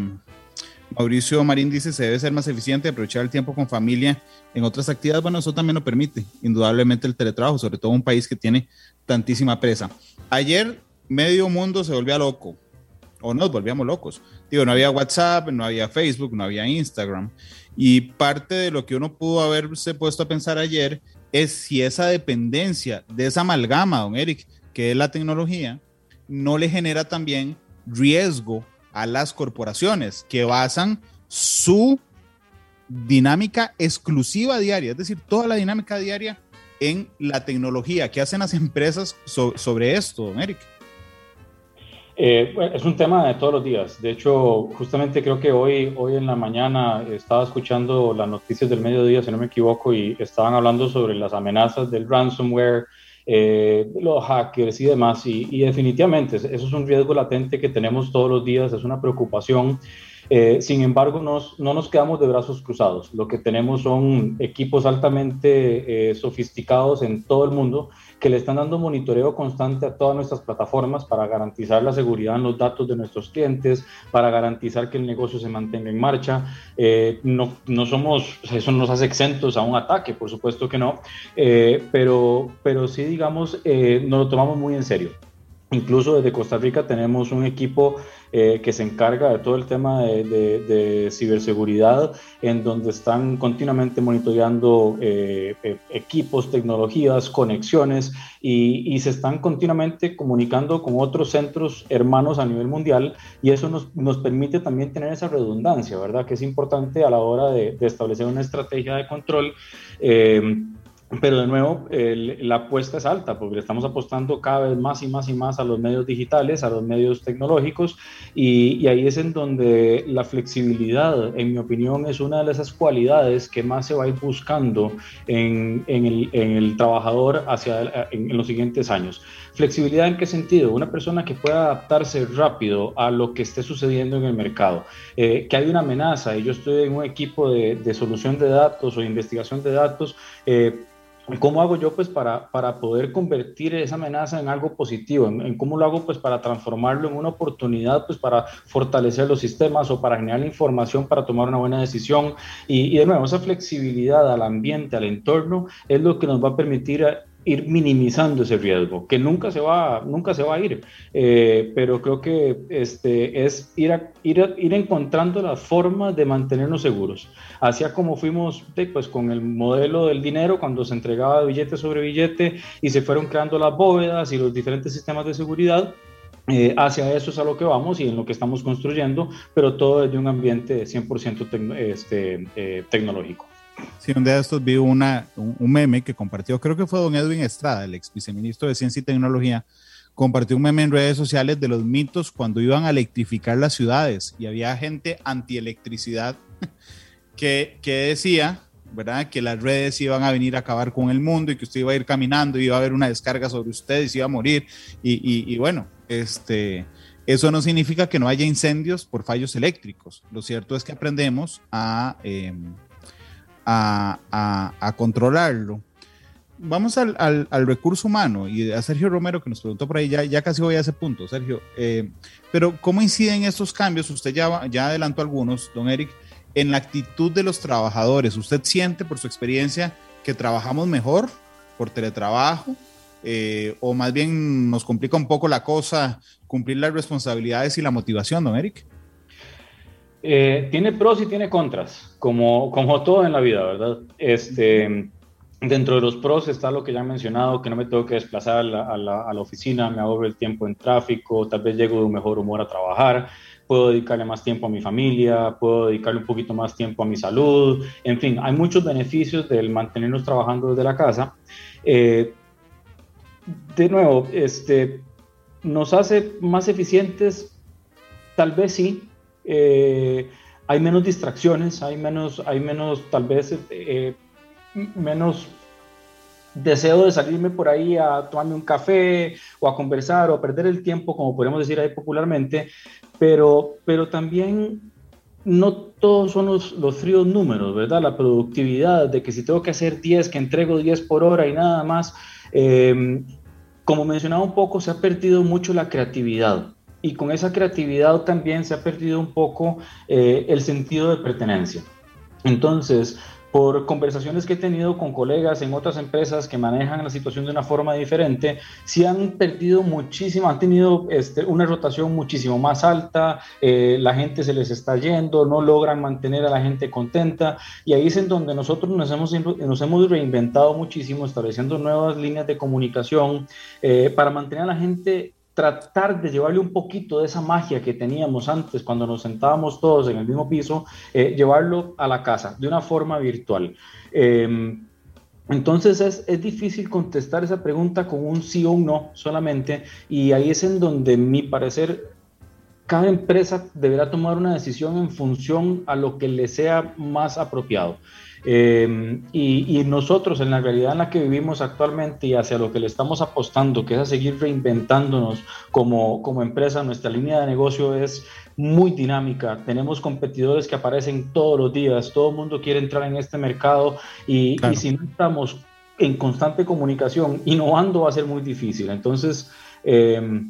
Mauricio Marín dice, se debe ser más eficiente, aprovechar el tiempo con familia en otras actividades. Bueno, eso también lo permite, indudablemente, el teletrabajo, sobre todo un país que tiene tantísima presa. Ayer medio mundo se volvía loco, o nos volvíamos locos. Digo, no había WhatsApp, no había Facebook, no había Instagram. Y parte de lo que uno pudo haberse puesto a pensar ayer es si esa dependencia de esa amalgama, don Eric, que es la tecnología, no le genera también riesgo a las corporaciones que basan su dinámica exclusiva diaria, es decir, toda la dinámica diaria en la tecnología. ¿Qué hacen las empresas so sobre esto, Eric? Eh, es un tema de todos los días. De hecho, justamente creo que hoy, hoy en la mañana estaba escuchando las noticias del mediodía, si no me equivoco, y estaban hablando sobre las amenazas del ransomware, eh, los hackers y demás. Y, y, definitivamente eso es un riesgo latente que tenemos todos los días, es una preocupación. Eh, sin embargo, nos, no nos quedamos de brazos cruzados. Lo que tenemos son equipos altamente eh, sofisticados en todo el mundo que le están dando monitoreo constante a todas nuestras plataformas para garantizar la seguridad en los datos de nuestros clientes, para garantizar que el negocio se mantenga en marcha. Eh, no, no, somos, eso nos hace exentos a un ataque, por supuesto que no, eh, pero, pero sí, digamos, eh, nos lo tomamos muy en serio. Incluso desde Costa Rica tenemos un equipo eh, que se encarga de todo el tema de, ciberseguridad, en donde están continuamente monitoreando eh, eh, equipos, tecnologías, conexiones y, se están continuamente comunicando con otros centros hermanos a nivel mundial y eso nos, nos permite también tener esa redundancia, ¿verdad? Que es importante a la hora de, establecer una estrategia de control. Pero de nuevo, el, la apuesta es alta porque estamos apostando cada vez más y más y más a los medios digitales, a los medios tecnológicos, y, y, ahí es en donde la flexibilidad, en mi opinión, es una de esas cualidades que más se va a ir buscando en, en, el, en el, trabajador hacia en, en, los siguientes años. Flexibilidad en qué sentido? Una persona que pueda adaptarse rápido a lo que esté sucediendo en el mercado, eh, que hay una amenaza y yo estoy en un equipo de, de solución de datos o de investigación de datos. Eh, ¿Cómo hago yo pues para, para poder convertir esa amenaza en algo positivo? ¿En, en, cómo lo hago pues para transformarlo en una oportunidad pues para fortalecer los sistemas o para generar información para tomar una buena decisión? Y, y de nuevo, esa flexibilidad al ambiente, al entorno, es lo que nos va a permitir ir minimizando ese riesgo, que nunca se va, nunca se va a ir, eh, pero creo que este, es ir, ir, ir encontrando las formas de mantenernos seguros. Así como fuimos pues, con el modelo del dinero, cuando se entregaba billete sobre billete y se fueron creando las bóvedas y los diferentes sistemas de seguridad, eh, hacia eso es a lo que vamos y en lo que estamos construyendo, pero todo desde un ambiente 100% este, eh, tecnológico. Sí, un día de estos vi una, un, meme que compartió, creo que fue don Edwin Estrada, el ex viceministro de Ciencia y Tecnología, compartió un meme en redes sociales de los mitos cuando iban a electrificar las ciudades y había gente antielectricidad *laughs* que, que decía, ¿verdad? Que las redes iban a venir a acabar con el mundo y que usted iba a ir caminando y iba a haber una descarga sobre usted y se iba a morir. Y, y, bueno, este, eso no significa que no haya incendios por fallos eléctricos. Lo cierto es que aprendemos a... Em, a, controlarlo. Vamos al, recurso humano y a Sergio Romero que nos preguntó por ahí, ya, ya casi voy a ese punto, Sergio. Eh, pero ¿cómo inciden estos cambios? Usted ya, ya adelantó algunos, don Eric, en la actitud de los trabajadores. ¿Usted siente por su experiencia que trabajamos mejor por teletrabajo? Eh, o más bien nos complica un poco la cosa cumplir las responsabilidades y la motivación, don Eric? Eh, tiene pros y tiene contras, como, como todo en la vida, ¿verdad? Este, dentro de los pros está lo que ya he mencionado, que no me tengo que desplazar a la, oficina, me ahorro el tiempo en tráfico, tal vez llego de un mejor humor a trabajar, puedo dedicarle más tiempo a mi familia, puedo dedicarle un poquito más tiempo a mi salud, en fin, hay muchos beneficios del mantenernos trabajando desde la casa. Eh, de nuevo, este, nos hace más eficientes, tal vez sí, eh, hay menos distracciones, hay menos, hay menos tal vez, eh, menos deseo de salirme por ahí a tomarme un café o a conversar o a perder el tiempo, como podemos decir ahí popularmente, pero, pero también no todos son los, los, fríos números, ¿verdad? La productividad de que si tengo que hacer 10, que entrego 10 por hora y nada más. Eh, como mencionaba un poco, se ha perdido mucho la creatividad y con esa creatividad también se ha perdido un poco eh, el sentido de pertenencia. Entonces, por conversaciones que he tenido con colegas en otras empresas que manejan la situación de una forma diferente, sí han perdido muchísimo, han tenido este, una rotación muchísimo más alta, eh, la gente se les está yendo, no logran mantener a la gente contenta y ahí es en donde nosotros nos hemos, nos hemos reinventado muchísimo, estableciendo nuevas líneas de comunicación eh, para mantener a la gente tratar de llevarle un poquito de esa magia que teníamos antes cuando nos sentábamos todos en el mismo piso, eh, llevarlo a la casa de una forma virtual. Em, entonces es, es, difícil contestar esa pregunta con un sí o un no solamente y ahí es en donde mi parecer cada empresa deberá tomar una decisión en función a lo que le sea más apropiado. Em, y, nosotros en la realidad en la que vivimos actualmente y hacia lo que le estamos apostando, que es a seguir reinventándonos como, como empresa, nuestra línea de negocio es muy dinámica. Tenemos competidores que aparecen todos los días, todo el mundo quiere entrar en este mercado y, y si no estamos en constante comunicación, innovando va a ser muy difícil. Entonces, eh,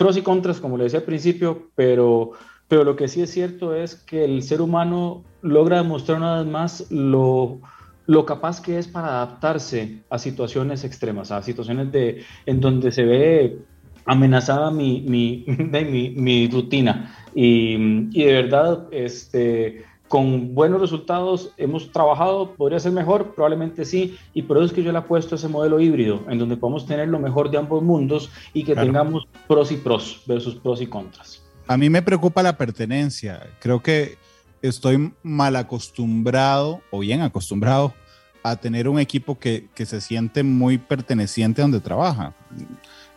pros y contras, como le decía al principio, pero, pero lo que sí es cierto es que el ser humano logra demostrar una vez más lo, lo capaz que es para adaptarse a situaciones extremas, a situaciones de, en donde se ve amenazada mi, mi, *laughs* mi, mi rutina. Y, y, de verdad, este, con buenos resultados hemos trabajado, podría ser mejor, probablemente sí, y por eso es que yo le apuesto a ese modelo híbrido, en donde podemos tener lo mejor de ambos mundos y que tengamos pros y pros versus pros y contras. A mí me preocupa la pertenencia, creo que estoy mal acostumbrado o bien acostumbrado a tener un equipo que, que se siente muy perteneciente a donde trabaja.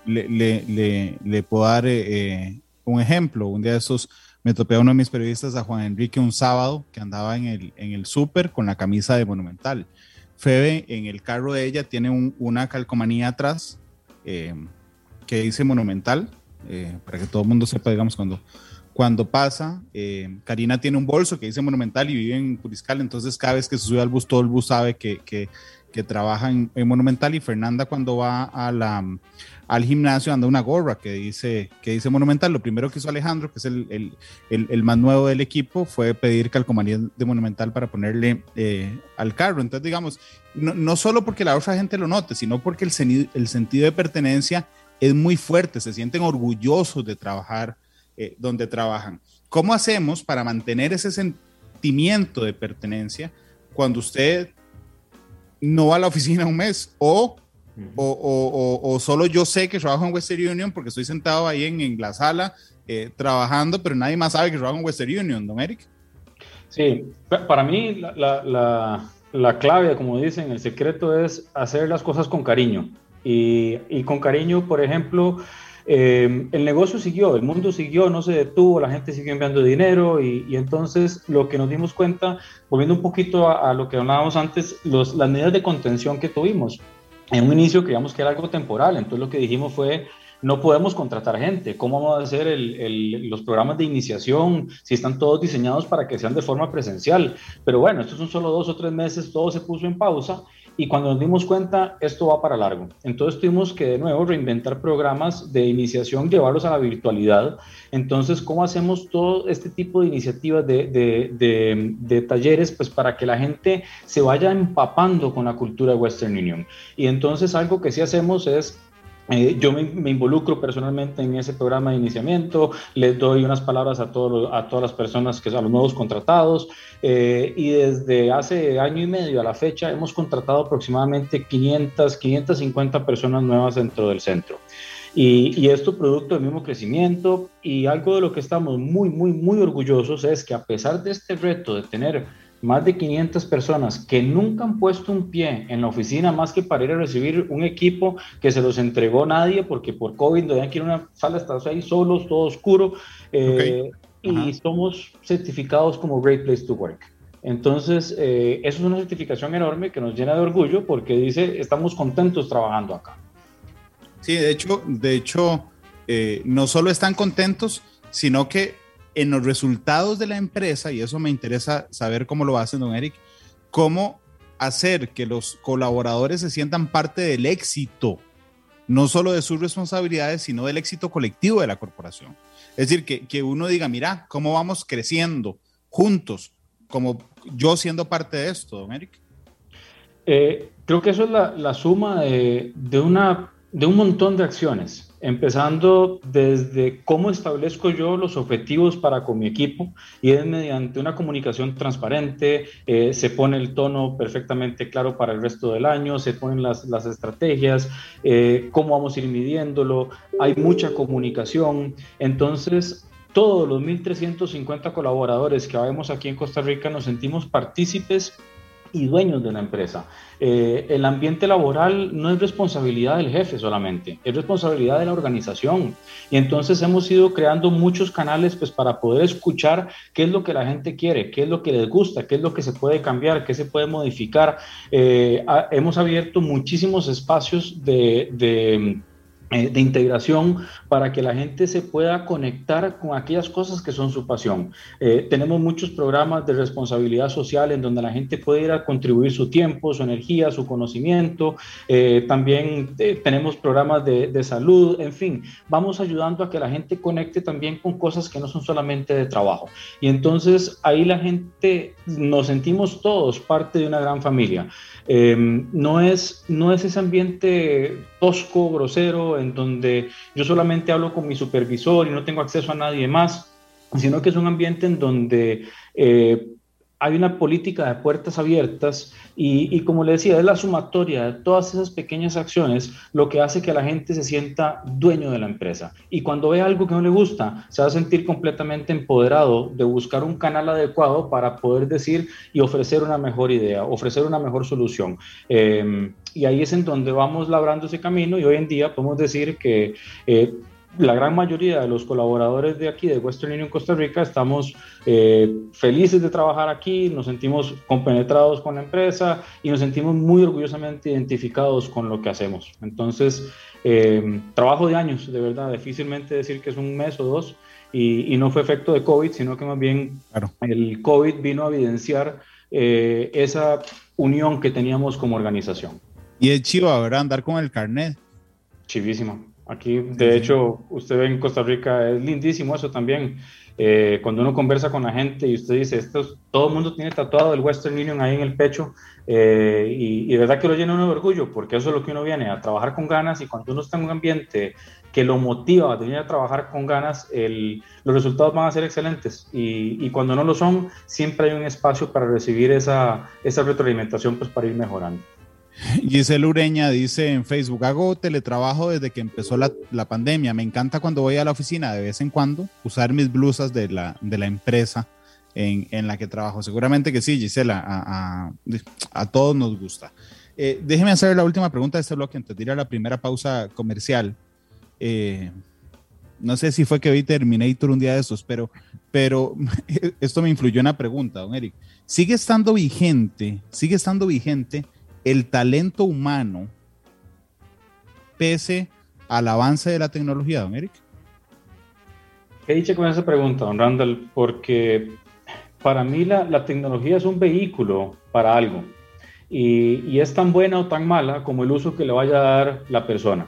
Le, le, le, puedo dar eh, eh, un ejemplo, un día de esos me topé a uno de mis periodistas, a Juan Enrique, un sábado que andaba en el, en el súper con la camisa de Monumental. Febe en el carro de ella tiene una calcomanía atrás eh, que dice Monumental, eh, para que todo el mundo sepa, digamos, cuando, cuando pasa. Eh, Karina tiene un bolso que dice Monumental y vive en Curiscal, entonces cada vez que se sube al bus, todo el bus sabe que, que que trabaja en, Monumental y Fernanda cuando va a la, al gimnasio anda una gorra que dice, que dice Monumental. Lo primero que hizo Alejandro, que es el, el, el, más nuevo del equipo, fue pedir calcomanías de Monumental para ponerle eh, al carro. Entonces, digamos, no, no, solo porque la otra gente lo note, sino porque el, el sentido de pertenencia es muy fuerte, se sienten orgullosos de trabajar eh, donde trabajan. ¿Cómo hacemos para mantener ese sentimiento de pertenencia cuando usted no va a la oficina un mes o, o, o, solo yo sé que trabajo en Western Union porque estoy sentado ahí en, en la sala eh, trabajando, pero nadie más sabe que trabajo en Western Union, don Eric? Sí, para mí la, la, la, clave, como dicen, el secreto es hacer las cosas con cariño. Y, y con cariño, por ejemplo, eh, el negocio siguió, el mundo siguió, no se detuvo, la gente siguió enviando dinero y, entonces lo que nos dimos cuenta, volviendo un poquito a, lo que hablábamos antes, los, las medidas de contención que tuvimos. En un inicio creíamos que era algo temporal, entonces lo que dijimos fue, no podemos contratar gente. ¿Cómo vamos a hacer los programas de iniciación si están todos diseñados para que sean de forma presencial? Pero bueno, estos son solo dos o tres meses, todo se puso en pausa y cuando nos dimos cuenta, esto va para largo. Entonces tuvimos que de nuevo reinventar programas de iniciación, llevarlos a la virtualidad. Entonces, ¿cómo hacemos todo este tipo de iniciativas de, de, de, talleres? Pues para que la gente se vaya empapando con la cultura de Western Union. Y entonces algo que sí hacemos es eh, yo me, involucro personalmente en ese programa de iniciamiento, les doy unas palabras a, a todas las personas, que son los nuevos contratados, eh, y desde hace año y medio a la fecha hemos contratado aproximadamente 500, 550 personas nuevas dentro del centro. Y, y, esto producto del mismo crecimiento y algo de lo que estamos muy, muy, muy orgullosos es que a pesar de este reto de tener más de 500 personas que nunca han puesto un pie en la oficina más que para ir a recibir un equipo que se los entregó nadie porque por COVID no que ir a una sala, estás ahí solos, todo oscuro, eh, y somos certificados como Great Place to Work. Entonces, eh, eso es una certificación enorme que nos llena de orgullo porque dice, estamos contentos trabajando acá. Sí, de hecho, de hecho eh, no solo están contentos, sino que en los resultados de la empresa, y eso me interesa saber cómo lo hacen, don Eric, cómo hacer que los colaboradores se sientan parte del éxito, no solo de sus responsabilidades, sino del éxito colectivo de la corporación. Es decir, que, que uno diga, mira, cómo vamos creciendo juntos, como yo siendo parte de esto, don Eric. Eh, creo que eso es la, la suma de, de, una, de un montón de acciones empezando desde cómo establezco yo los objetivos para con mi equipo y es mediante una comunicación transparente, eh, se pone el tono perfectamente claro para el resto del año, se ponen las, las estrategias, eh, cómo vamos a ir midiéndolo, hay mucha comunicación, entonces todos los 1.350 colaboradores que vemos aquí en Costa Rica nos sentimos partícipes y dueños de la empresa. Eh, el ambiente laboral no es responsabilidad del jefe solamente, es responsabilidad de la organización. Y entonces hemos ido creando muchos canales pues, para poder escuchar qué es lo que la gente quiere, qué es lo que les gusta, qué es lo que se puede cambiar, qué se puede modificar. Eh, hemos abierto muchísimos espacios de, de de integración para que la gente se pueda conectar con aquellas cosas que son su pasión. Eh, tenemos muchos programas de responsabilidad social en donde la gente puede ir a contribuir su tiempo, su energía, su conocimiento. Eh, también tenemos programas de, de, salud, en fin, vamos ayudando a que la gente conecte también con cosas que no son solamente de trabajo. Y entonces ahí la gente nos sentimos todos parte de una gran familia. no, es, no es ese ambiente tosco, grosero, en donde yo solamente hablo con mi supervisor y no tengo acceso a nadie más, sino que es un ambiente en donde eh, hay una política de puertas abiertas y, como le decía, es la sumatoria de todas esas pequeñas acciones lo que hace que la gente se sienta dueño de la empresa. Y cuando ve algo que no le gusta, se va a sentir completamente empoderado de buscar un canal adecuado para poder decir y ofrecer una mejor idea, ofrecer una mejor solución. Em, y ahí es en donde vamos labrando ese camino y hoy en día podemos decir que... Eh, la gran mayoría de los colaboradores de aquí, de Western Union Costa Rica, estamos eh, felices de trabajar aquí, nos sentimos compenetrados con la empresa y nos sentimos muy orgullosamente identificados con lo que hacemos. Entonces, eh, trabajo de años, de verdad, difícilmente decir que es un mes o dos y, no fue efecto de COVID, sino que más bien el COVID vino a evidenciar eh, esa unión que teníamos como organización. Y es chivo, ¿verdad? Andar con el carnet. Chivísimo. Aquí, de hecho, usted ve en Costa Rica, es lindísimo eso también. Eh, cuando uno conversa con la gente y usted dice, esto, todo el mundo tiene tatuado el Western Union ahí en el pecho, eh, y, de verdad que lo llena uno de orgullo, porque eso es lo que uno viene a trabajar con ganas, y cuando uno está en un ambiente que lo motiva a venir a trabajar con ganas, los resultados van a ser excelentes. Y, cuando no lo son, siempre hay un espacio para recibir esa, esa retroalimentación pues, para ir mejorando. Giselle Ureña dice en Facebook, hago teletrabajo desde que empezó la, la, pandemia. Me encanta cuando voy a la oficina de vez en cuando usar mis blusas de la, de la empresa en, en, la que trabajo. Seguramente que sí, Gisela, a, a, a todos nos gusta. Eh, déjeme hacer la última pregunta de este bloque antes de ir a la primera pausa comercial. Eh, no sé si fue que vi Terminator un día de esos, pero, pero *laughs* esto me influyó en la pregunta, don Eric. ¿Sigue estando vigente, sigue estando vigente el talento humano pese al avance de la tecnología, don Eric? ¿Qué dicho con esa pregunta, don Randall? Porque para mí la, la tecnología es un vehículo para algo y, y, es tan buena o tan mala como el uso que le vaya a dar la persona.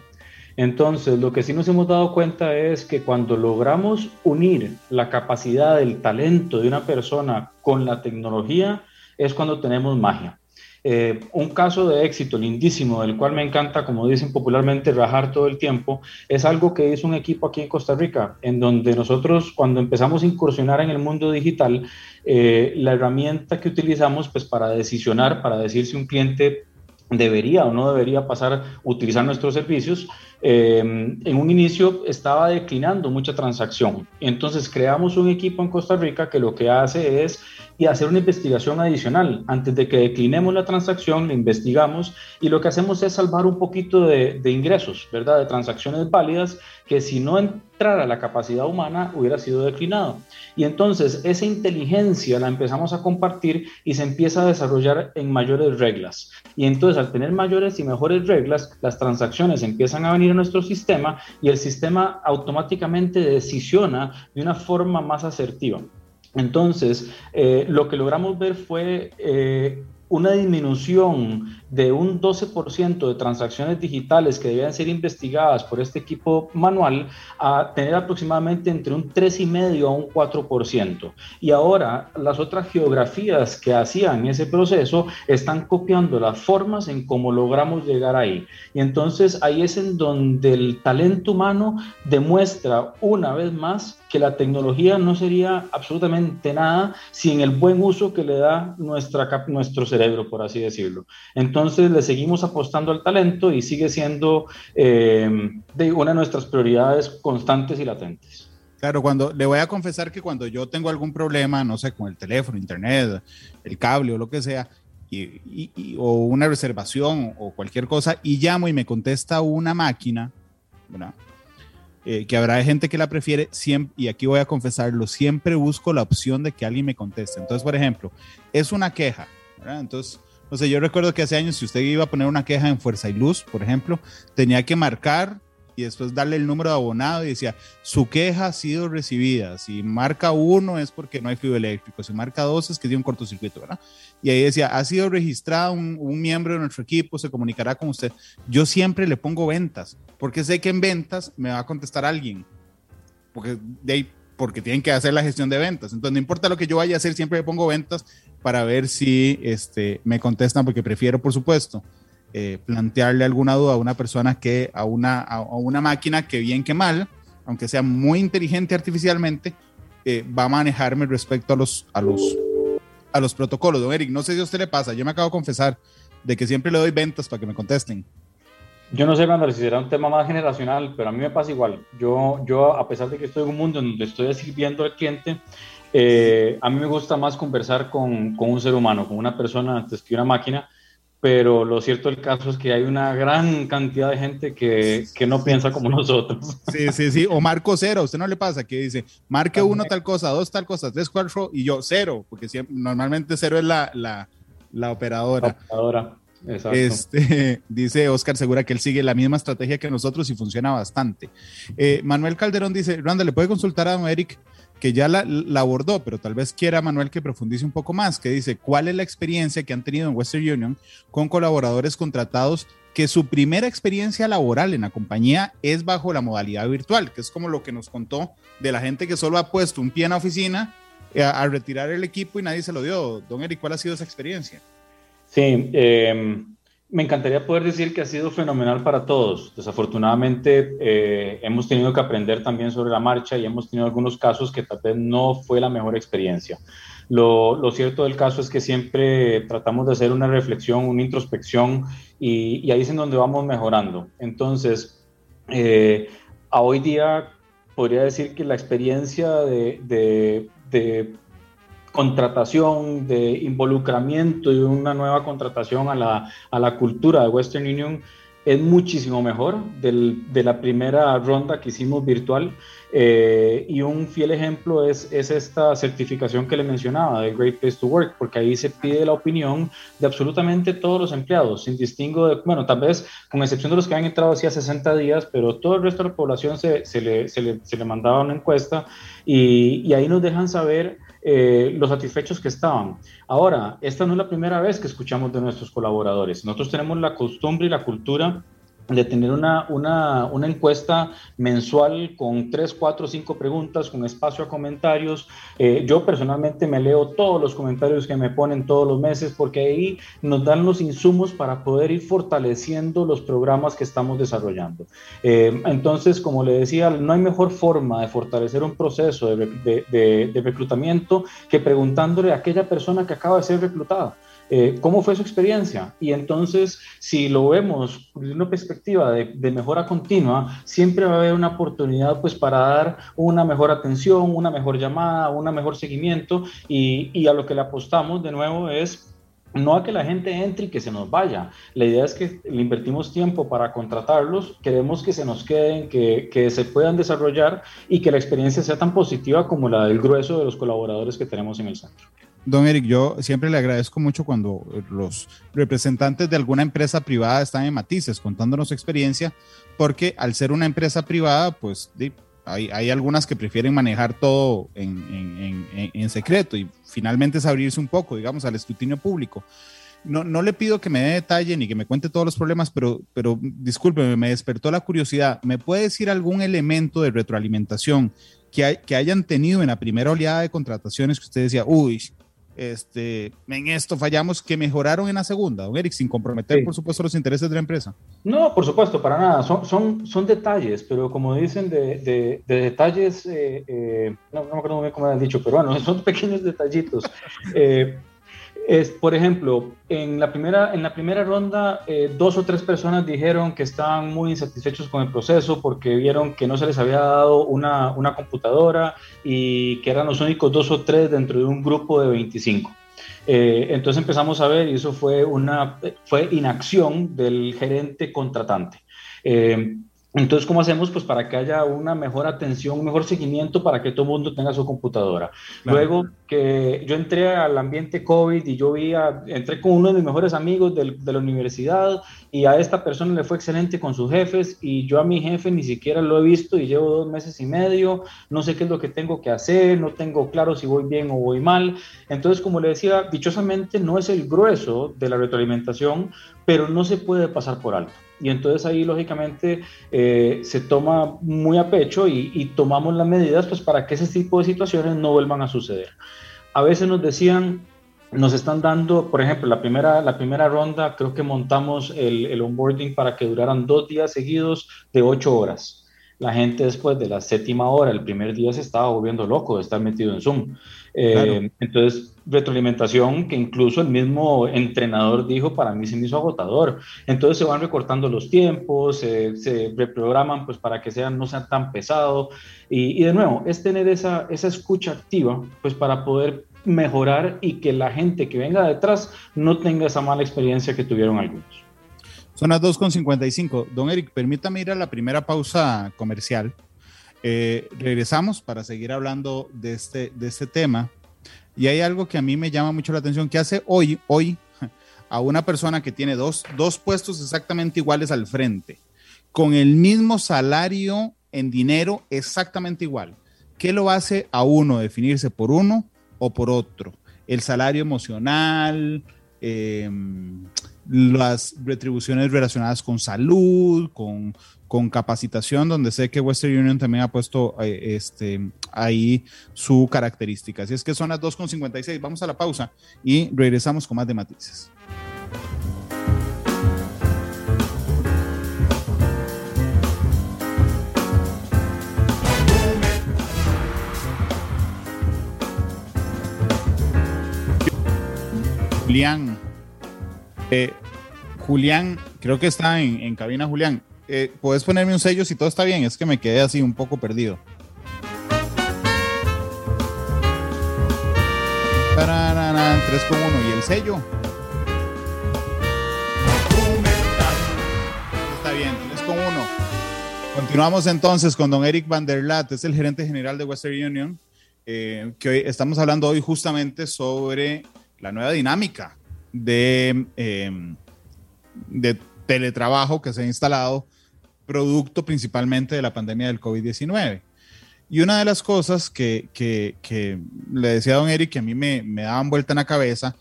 Entonces, lo que sí nos hemos dado cuenta es que cuando logramos unir la capacidad del talento de una persona con la tecnología, es cuando tenemos magia. Eh, un caso de éxito lindísimo, del cual me encanta, como dicen popularmente, rajar todo el tiempo, es algo que hizo un equipo aquí en Costa Rica, en donde nosotros cuando empezamos a incursionar en el mundo digital, eh, la herramienta que utilizamos pues, para decisionar, para decir si un cliente debería o no debería pasar utilizar nuestros servicios, eh, en un inicio estaba declinando mucha transacción. Entonces creamos un equipo en Costa Rica que lo que hace es y hacer una investigación adicional. Antes de que declinemos la transacción, la investigamos y lo que hacemos es salvar un poquito de, ingresos, ¿verdad? De transacciones válidas que si no entrara la capacidad humana hubiera sido declinado. Y entonces esa inteligencia la empezamos a compartir y se empieza a desarrollar en mayores reglas. Y entonces al tener mayores y mejores reglas, las transacciones empiezan a venir a nuestro sistema y el sistema automáticamente decisiona de una forma más asertiva. Entonces, eh, lo que logramos ver fue eh, una disminución de un 12% de transacciones digitales que debían ser investigadas por este equipo manual a tener aproximadamente entre un 3,5 a un 4%. Y ahora las otras geografías que hacían ese proceso están copiando las formas en cómo logramos llegar ahí. Y entonces ahí es en donde el talento humano demuestra una vez más que la tecnología no sería absolutamente nada sin el buen uso que le da nuestra, nuestro cerebro, por así decirlo. Entonces le seguimos apostando al talento y sigue siendo eh, una de nuestras prioridades constantes y latentes. Claro, cuando le voy a confesar que cuando yo tengo algún problema, no sé, con el teléfono, internet, el cable o lo que sea, y, o una reservación o cualquier cosa, y llamo y me contesta una máquina, ¿verdad? Eh, que habrá gente que la prefiere, siempre, y aquí voy a confesarlo, siempre busco la opción de que alguien me conteste. Entonces, por ejemplo, es una queja, ¿verdad? Entonces, no sé, yo recuerdo que hace años, si usted iba a poner una queja en Fuerza y Luz, por ejemplo, tenía que marcar y después darle el número de abonado y decía, su queja ha sido recibida. Si marca uno es porque no hay fluido eléctrico, si marca dos es que dio un cortocircuito, ¿verdad? Y ahí decía, ha sido registrado un, un, miembro de nuestro equipo, se comunicará con usted. Yo siempre le pongo ventas, porque sé que en ventas me va a contestar alguien, porque, de ahí, porque tienen que hacer la gestión de ventas. Entonces, no importa lo que yo vaya a hacer, siempre le pongo ventas para ver si este, me contestan, porque prefiero, por supuesto, eh, plantearle alguna duda a una persona que a una, a, una máquina que bien que mal, aunque sea muy inteligente artificialmente, eh, va a manejarme respecto a los, a los, a los protocolos. Don Eric, no sé si a usted le pasa, yo me acabo de confesar de que siempre le doy ventas para que me contesten. Yo no sé, Randall, si será un tema más generacional, pero a mí me pasa igual. Yo, yo a pesar de que estoy en un mundo en donde estoy sirviendo al cliente, eh, a mí me gusta más conversar con, con, un ser humano, con una persona antes que una máquina, pero lo cierto del caso es que hay una gran cantidad de gente que, que no piensa como nosotros. *laughs* Sí, sí, sí, o marco cero, ¿usted no le pasa que dice, marque uno tal cosa, dos tal cosa, tres, cuatro, y yo cero, porque siempre, normalmente cero es la, la, la operadora. La operadora. Este, *laughs* dice Oscar Segura que él sigue la misma estrategia que nosotros y funciona bastante. Eh, Manuel Calderón dice, Randa, ¿le puede consultar a don Eric que ya la, abordó, pero tal vez quiera Manuel que profundice un poco más, que dice, ¿cuál es la experiencia que han tenido en Western Union con colaboradores contratados que su primera experiencia laboral en la compañía es bajo la modalidad virtual, que es como lo que nos contó de la gente que solo ha puesto un pie en la oficina eh, a, retirar el equipo y nadie se lo dio. Don Eric, ¿cuál ha sido esa experiencia? Sí, em, me encantaría poder decir que ha sido fenomenal para todos. Desafortunadamente eh, hemos tenido que aprender también sobre la marcha y hemos tenido algunos casos que tal vez no fue la mejor experiencia. Lo, cierto del caso es que siempre tratamos de hacer una reflexión, una introspección y, ahí es en donde vamos mejorando. Entonces, eh, a hoy día podría decir que la experiencia de, de contratación, de involucramiento y una nueva contratación a la, a la cultura de Western Union es muchísimo mejor del, de la primera ronda que hicimos virtual. Eh, y un fiel ejemplo es, es, esta certificación que le mencionaba de Great Place to Work, porque ahí se pide la opinión de absolutamente todos los empleados, sin distingo de, bueno, tal vez con excepción de los que han entrado hacía 60 días, pero todo el resto de la población se, se, le, se le, se le mandaba una encuesta y, y ahí nos dejan saber eh, los satisfechos que estaban. Ahora, esta no es la primera vez que escuchamos de nuestros colaboradores. Nosotros tenemos la costumbre y la cultura de tener una, una, una, encuesta mensual con tres, cuatro, cinco preguntas, con espacio a comentarios. Eh, yo personalmente me leo todos los comentarios que me ponen todos los meses porque ahí nos dan los insumos para poder ir fortaleciendo los programas que estamos desarrollando. Eh, entonces, como le decía, no hay mejor forma de fortalecer un proceso de, de reclutamiento que preguntándole a aquella persona que acaba de ser reclutada. Eh, ¿Cómo fue su experiencia? Y entonces, si lo vemos desde una perspectiva de, mejora continua, siempre va a haber una oportunidad pues para dar una mejor atención, una mejor llamada, un mejor seguimiento y, a lo que le apostamos de nuevo es no a que la gente entre y que se nos vaya. La idea es que le invertimos tiempo para contratarlos, queremos que se nos queden, que, que, se puedan desarrollar y que la experiencia sea tan positiva como la del grueso de los colaboradores que tenemos en el centro. Don Eric, yo siempre le agradezco mucho cuando los representantes de alguna empresa privada están en matices contándonos su experiencia, porque al ser una empresa privada, pues hay, hay algunas que prefieren manejar todo en, secreto y finalmente es abrirse un poco, digamos, al escrutinio público. No, no, le pido que me dé detalle ni que me cuente todos los problemas, pero, pero discúlpeme, me despertó la curiosidad. ¿Me puede decir algún elemento de retroalimentación que, que hayan tenido en la primera oleada de contrataciones que usted decía, uy, este, en esto fallamos que mejoraron en la segunda, don Eric, sin comprometer, por supuesto, los intereses de la empresa. No, por supuesto, para nada. Son, son, son detalles, pero como dicen, de, de, detalles, eh, eh, no, no, me acuerdo muy bien cómo han dicho, pero bueno, *laughs* son pequeños detallitos. Eh, es, por ejemplo, en la primera, en la primera ronda, eh, dos o tres personas dijeron que estaban muy insatisfechos con el proceso porque vieron que no se les había dado una, una computadora y que eran los únicos dos o tres dentro de un grupo de 25. Eh, entonces empezamos a ver y eso fue una fue inacción del gerente contratante. Eh, entonces, ¿cómo hacemos? Pues para que haya una mejor atención, un mejor seguimiento para que todo el mundo tenga su computadora. Luego que yo entré al ambiente COVID y yo vi, entré con uno de mis mejores amigos de, la universidad y a esta persona le fue excelente con sus jefes y yo a mi jefe ni siquiera lo he visto y llevo dos meses y medio, no sé qué es lo que tengo que hacer, no tengo claro si voy bien o voy mal. Entonces, como le decía, dichosamente no es el grueso de la retroalimentación, pero no se puede pasar por alto. Y entonces ahí lógicamente eh, se toma muy a pecho y, tomamos las medidas pues para que ese tipo de situaciones no vuelvan a suceder. A veces nos decían, nos están dando, por ejemplo, la primera, la primera ronda creo que montamos el, el onboarding para que duraran dos días seguidos de ocho horas la gente después de la séptima hora, el primer día se estaba volviendo loco de estar metido en Zoom. Eh, entonces, retroalimentación que incluso el mismo entrenador dijo, para mí se me hizo agotador. Entonces se van recortando los tiempos, se reprograman pues para que sean, no sean tan pesados. Y, y, de nuevo, es tener esa, esa escucha activa pues para poder mejorar y que la gente que venga detrás no tenga esa mala experiencia que tuvieron algunos. Son las 2.55. Don Eric, permítame ir a la primera pausa comercial. Eh, regresamos para seguir hablando de este, de este tema. Y hay algo que a mí me llama mucho la atención, que hace hoy, hoy, a una persona que tiene dos, dos puestos exactamente iguales al frente, con el mismo salario en dinero exactamente igual, ¿qué lo hace a uno definirse por uno o por otro? El salario emocional, eh, las retribuciones relacionadas con salud, con, con, capacitación, donde sé que Western Union también ha puesto eh, este, ahí su característica. Así es que son las 2.56. Vamos a la pausa y regresamos con más de matices. Julián. Eh, Julián, creo que está en, cabina, Julián. Eh, ¿Puedes ponerme un sello si todo está bien? Es que me quedé así un poco perdido. Tararana, 3 con 1. ¿Y el sello? Está bien, 3 con 1. Continuamos entonces con don Eric Van der Lat, es el gerente general de Western Union, eh, que hoy estamos hablando hoy justamente sobre la nueva dinámica de, em, de teletrabajo que se ha instalado, producto principalmente de la pandemia del COVID-19. Y una de las cosas que, que, le decía a don Eric que a mí me, me daban vuelta en la cabeza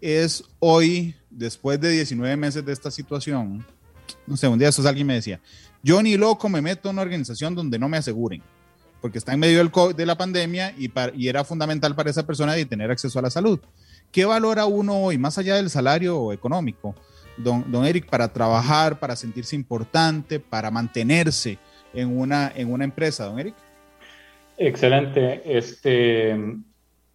es hoy, después de 19 meses de esta situación, no sé, un día eso alguien me decía, yo ni loco me meto en una organización donde no me aseguren, porque está en medio del COVID, de la pandemia y, y era fundamental para esa persona de tener acceso a la salud. ¿Qué valora uno hoy, más allá del salario económico, don, don Eric, para trabajar, para sentirse importante, para mantenerse en una, en una empresa, don Eric? Excelente. Este,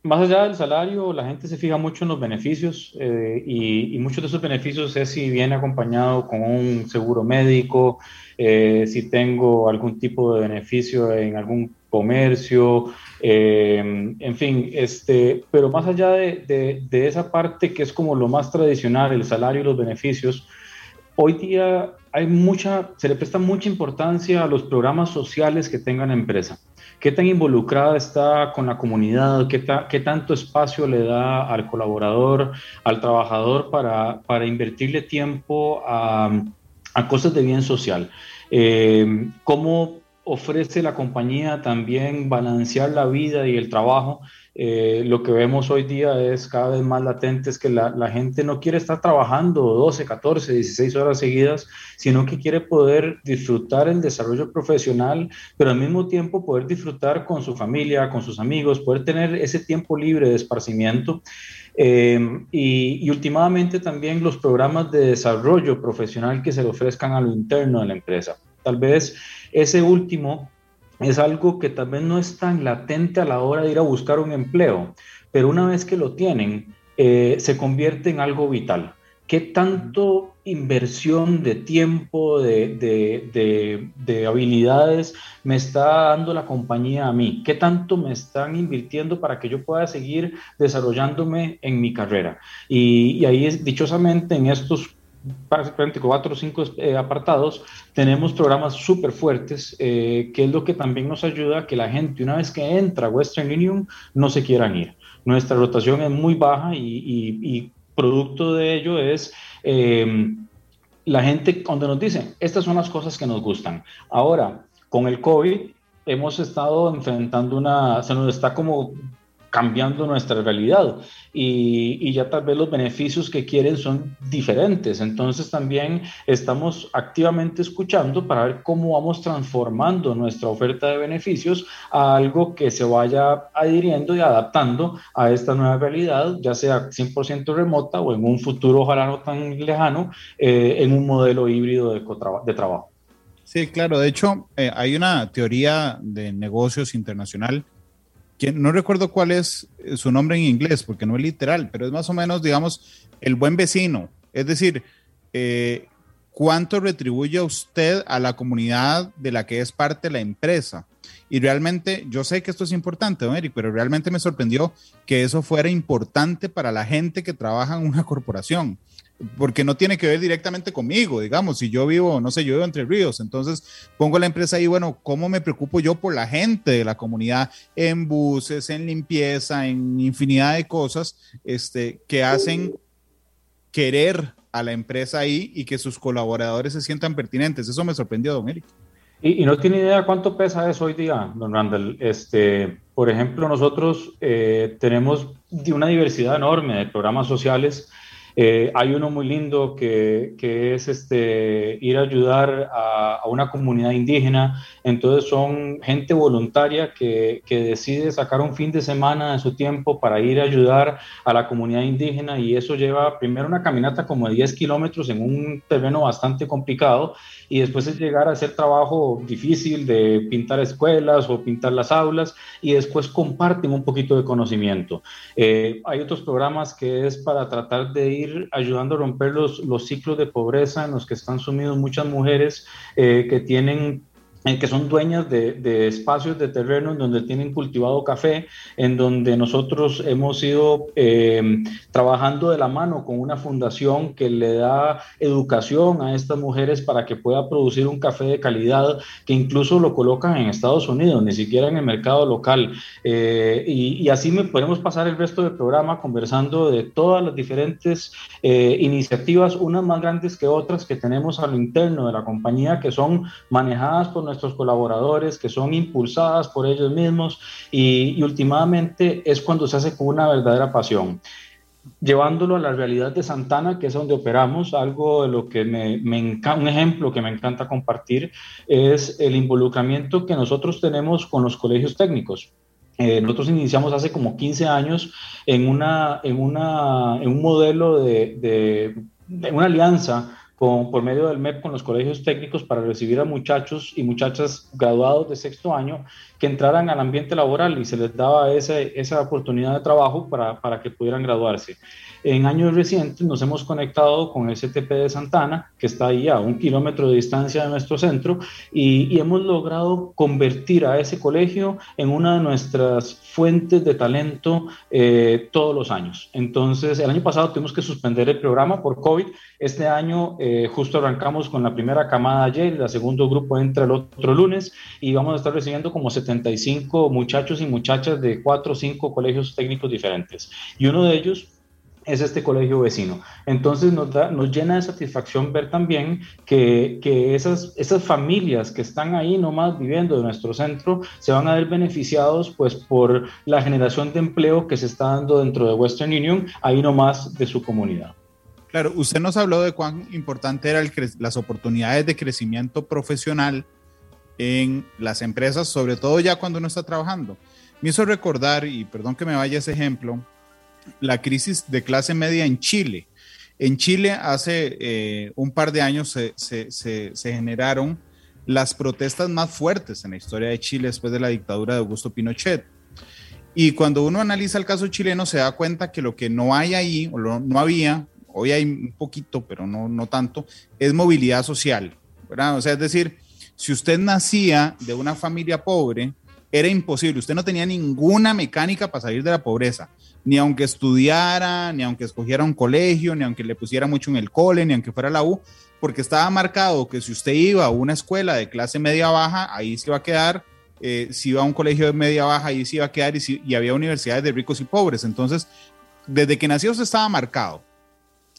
más allá del salario, la gente se fija mucho en los beneficios eh, y, muchos de esos beneficios es si viene acompañado con un seguro médico, eh, si tengo algún tipo de beneficio en algún comercio, eh, en fin, este, pero más allá de, de, esa parte que es como lo más tradicional, el salario y los beneficios, hoy día hay mucha, se le presta mucha importancia a los programas sociales que tenga la empresa. ¿Qué tan involucrada está con la comunidad? ¿Qué, qué tanto espacio le da al colaborador, al trabajador para, para invertirle tiempo a, a, cosas de bien social? Eh, ¿Cómo ofrece la compañía también balancear la vida y el trabajo. Eh, lo que vemos hoy día es cada vez más latente, es que la, gente no quiere estar trabajando 12, 14, 16 horas seguidas, sino que quiere poder disfrutar el desarrollo profesional, pero al mismo tiempo poder disfrutar con su familia, con sus amigos, poder tener ese tiempo libre de esparcimiento. Eh, y, y, últimamente también los programas de desarrollo profesional que se le ofrezcan a lo interno de la empresa. Tal vez ese último es algo que también no es tan latente a la hora de ir a buscar un empleo, pero una vez que lo tienen, eh, se convierte en algo vital. ¿Qué tanto inversión de tiempo, de, de, habilidades me está dando la compañía a mí? ¿Qué tanto me están invirtiendo para que yo pueda seguir desarrollándome en mi carrera? Y, y ahí, es, dichosamente, en estos prácticamente cuatro o cinco eh, apartados, tenemos programas súper fuertes, eh, que es lo que también nos ayuda a que la gente, una vez que entra a Western Union, no se quieran ir. Nuestra rotación es muy baja y, producto de ello es em, la gente cuando nos dicen, estas son las cosas que nos gustan. Ahora, con el COVID, hemos estado enfrentando una, se nos está como cambiando nuestra realidad y, ya tal vez los beneficios que quieren son diferentes. Entonces también estamos activamente escuchando para ver cómo vamos transformando nuestra oferta de beneficios a algo que se vaya adhiriendo y adaptando a esta nueva realidad, ya sea 100% remota o en un futuro ojalá no tan lejano, eh, en un modelo híbrido de, de trabajo. Sí, claro. De hecho, eh, hay una teoría de negocios internacional no recuerdo cuál es eh, su nombre en inglés, porque no es literal, pero es más o menos, digamos, el buen vecino. Es decir, eh, cuánto retribuye usted a la comunidad de la que es parte la empresa. Y realmente, yo sé que esto es importante, don Eric, pero realmente me sorprendió que eso fuera importante para la gente que trabaja en una *laughs* corporación porque no tiene que ver directamente conmigo, digamos, si yo vivo, no sé, yo vivo entre ríos, entonces pongo la empresa ahí, bueno, ¿cómo me preocupo yo por la gente de la comunidad en buses, en limpieza, en infinidad de cosas este, que hacen querer a la empresa ahí y que sus colaboradores se sientan pertinentes. Eso me sorprendió, don Eric. Y, no tiene idea cuánto pesa eso hoy día, don Randall. Este, por ejemplo, nosotros eh, tenemos una diversidad enorme de programas sociales eh, hay uno muy lindo que, que es este, ir a ayudar a, a, una comunidad indígena. Entonces son gente voluntaria que, que, decide sacar un fin de semana de su tiempo para ir a ayudar a la comunidad indígena y eso lleva primero una caminata como de 10 kilómetros en un terreno bastante complicado y después es llegar a hacer trabajo difícil de pintar escuelas o pintar las aulas y después comparten un poquito de conocimiento. Eh, hay otros programas que es para tratar de ir ayudando a romper los, los ciclos de pobreza en los que están sumidos muchas mujeres eh, que tienen que son dueñas de, espacios de terreno en donde tienen cultivado café, en donde nosotros hemos ido eh, trabajando de la mano con una fundación que le da educación a estas mujeres para que pueda producir un café de calidad que incluso lo colocan en Estados Unidos, ni siquiera en el mercado local. Eh, y, así me podemos pasar el resto del programa conversando de todas las diferentes eh, iniciativas, unas más grandes que otras que tenemos a lo interno de la compañía, que son manejadas por nuestros colaboradores, que son impulsadas por ellos mismos y, últimamente es cuando se hace con una verdadera pasión llevándolo a la realidad de Santana, que es donde operamos, algo de lo que me, me un ejemplo que me encanta compartir es el involucramiento que nosotros tenemos con los colegios técnicos. Eh, nosotros iniciamos hace como 15 años en, una, en, una, en un modelo de, de, de una alianza por medio del MEP con los colegios técnicos para recibir a muchachos y muchachas graduados de sexto año que entraran al ambiente laboral y se les daba esa oportunidad de trabajo para, para que pudieran graduarse. En años recientes nos hemos conectado con el STP de Santana, que está ahí a un kilómetro de distancia de nuestro centro, y, hemos logrado convertir a ese colegio en una de nuestras fuentes de talento eh, todos los años. Entonces, el año pasado tuvimos que suspender el programa por COVID. Este año eh, justo arrancamos con la primera camada ayer, el segundo grupo entra el otro lunes y vamos a estar recibiendo como 75 muchachos y muchachas de cuatro o cinco colegios técnicos diferentes. Y uno de ellos es este colegio vecino. Entonces nos, da, nos llena de satisfacción ver también que, que, esas, esas familias que están ahí nomás viviendo de nuestro centro se van a ver beneficiados pues por la generación de empleo que se está dando dentro de Western Union, ahí nomás de su comunidad. Claro, usted nos habló de cuán importante eran las oportunidades de crecimiento profesional en las empresas, sobre todo ya cuando uno está trabajando. Me hizo recordar, y perdón que me vaya ese ejemplo, la crisis de clase media en Chile. En Chile hace eh, un par de años se, generaron las protestas más fuertes en la historia de Chile después de la dictadura de Augusto Pinochet. Y cuando uno analiza el caso chileno se da cuenta que lo que no hay ahí, o no había, hoy hay un poquito, pero no, no tanto, es movilidad social. ¿verdad? O sea, es decir, si usted nacía de una familia pobre, era imposible, usted no tenía ninguna mecánica para salir de la pobreza ni aunque estudiara, ni aunque escogiera un colegio, ni aunque le pusiera mucho en el cole, ni aunque fuera la U, porque estaba marcado que si usted iba a una escuela de clase media baja, ahí se iba a quedar, eh, si iba a un colegio de media baja, ahí se iba a quedar, y, y había universidades de ricos y pobres. Entonces, desde que nació usted estaba marcado.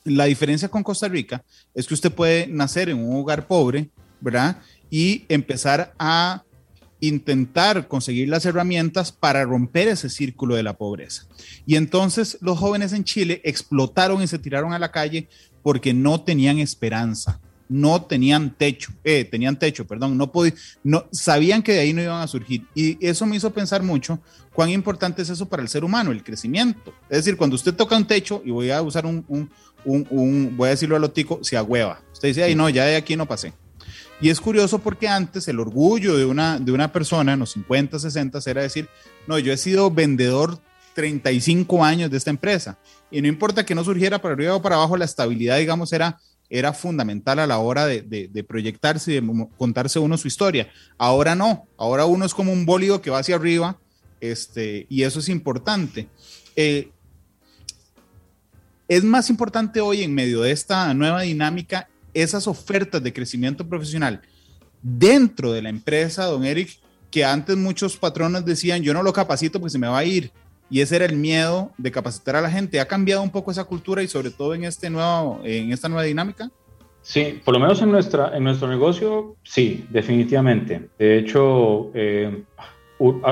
La diferencia con Costa Rica es que usted puede nacer en un hogar pobre, ¿verdad? Y empezar a intentar conseguir las herramientas para romper ese círculo de la pobreza. Y entonces los jóvenes en Chile explotaron y se tiraron a la calle porque no tenían esperanza, no tenían techo, eh, tenían techo, perdón, no podían, no sabían que de ahí no iban a surgir. Y eso me hizo pensar mucho cuán importante es eso para el ser humano, el crecimiento. Es decir, cuando usted toca un techo, y voy a usar un, un, un, voy a decirlo a lo tico, se agüeva. Usted dice, ay, no, ya de aquí no pasé. Y es curioso porque antes el orgullo de una, de una persona en los 50, 60 era decir, no, yo he sido vendedor 35 años de esta empresa. Y no importa que no surgiera para arriba o para abajo, la estabilidad, digamos, era, era fundamental a la hora de, de, proyectarse y de contarse uno su historia. Ahora no, ahora uno es como un bólido que va hacia arriba este, y eso es importante. Eh, es más importante hoy en medio de esta nueva dinámica esas ofertas de crecimiento profesional dentro de la empresa, don Eric, que antes muchos patrones decían, yo no lo capacito porque se me va a ir. y ese era el miedo de capacitar a la gente. ¿Ha cambiado un poco esa cultura y sobre todo en, este nuevo, en esta nueva dinámica? Sí, por lo menos en, nuestra, en nuestro negocio, sí, definitivamente. De hecho, eh,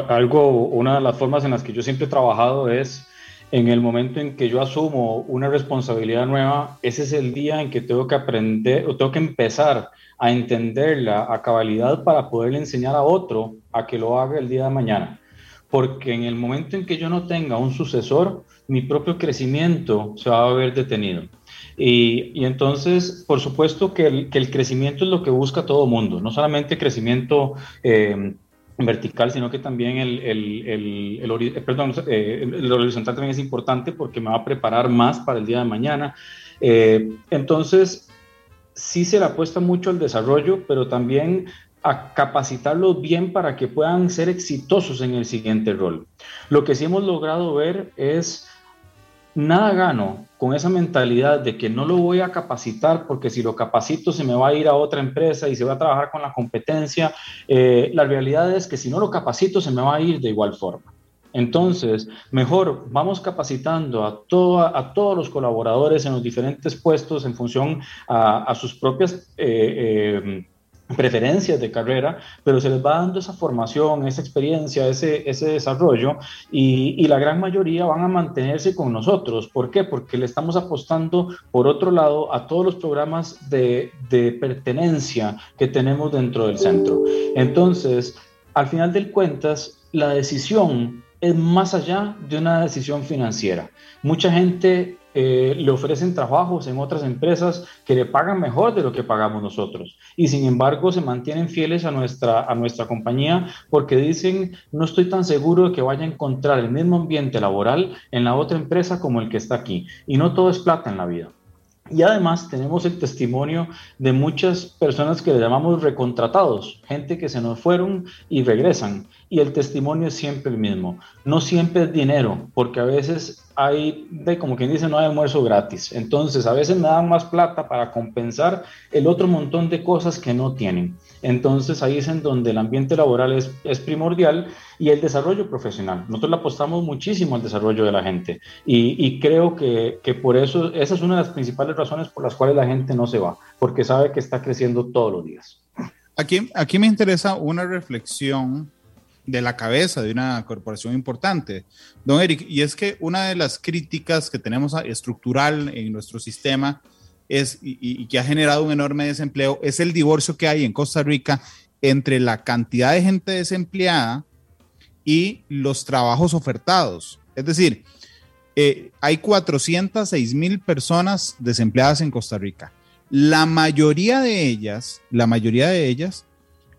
algo, una de las formas en las que yo siempre he trabajado es en el momento en que yo asumo una responsabilidad nueva, ese es el día en que tengo que aprender o tengo que empezar a entenderla a cabalidad para poderle enseñar a otro a que lo haga el día de mañana. Porque en el momento en que yo no tenga un sucesor, mi propio crecimiento se va a ver detenido. Y, entonces, por supuesto que el, crecimiento es lo que busca todo mundo, no solamente crecimiento eh, vertical, sino que también el, el, perdón, eh, el, horizontal también es importante porque me va a preparar más para el día de mañana. Eh, entonces, sí se le apuesta mucho al desarrollo, pero también a capacitarlos bien para que puedan ser exitosos en el siguiente rol. Lo que sí hemos logrado ver es nada gano con esa mentalidad de que no lo voy a capacitar porque si lo capacito se me va a ir a otra empresa y se va a trabajar con la competencia. Eh, la realidad es que si no lo capacito se me va a ir de igual forma. Entonces, mejor vamos capacitando a, a todos los colaboradores en los diferentes puestos en función a, sus propias... Eh, eh, preferencias de carrera, pero se les va dando esa formación, esa experiencia, ese, ese desarrollo y, y, la gran mayoría van a mantenerse con nosotros. ¿Por qué? Porque le estamos apostando, por otro lado, a todos los programas de, de pertenencia que tenemos dentro del centro. Entonces, al final del cuentas, la decisión es más allá de una decisión financiera. Mucha gente eh, le ofrecen trabajos en otras empresas que le pagan mejor de lo que pagamos nosotros. Y sin embargo se mantienen fieles a nuestra, a nuestra compañía porque dicen, no estoy tan seguro de que vaya a encontrar el mismo ambiente laboral en la otra empresa como el que está aquí. Y no todo es plata en la vida. Y además tenemos el testimonio de muchas personas que le llamamos recontratados, gente que se nos fueron y regresan. Y el testimonio es siempre el mismo. No siempre es dinero, porque a veces hay, de, como quien dice, no hay almuerzo gratis. Entonces, a veces me dan más plata para compensar el otro montón de cosas que no tienen. Entonces, ahí es en donde el ambiente laboral es, primordial y el desarrollo profesional. Nosotros apostamos muchísimo al desarrollo de la gente y, creo que, que, por eso, esa es una de las principales razones por las cuales la gente no se va, porque sabe que está creciendo todos los días. Aquí, aquí me interesa una reflexión de la cabeza de una corporación importante, don Eric, y es que una de las críticas que tenemos estructural en nuestro sistema y, que ha generado un enorme desempleo es el divorcio que hay en Costa Rica entre la cantidad de gente desempleada y los trabajos ofertados. Es decir, eh, hay 406 mil personas desempleadas en Costa Rica. La mayoría de ellas, la mayoría de ellas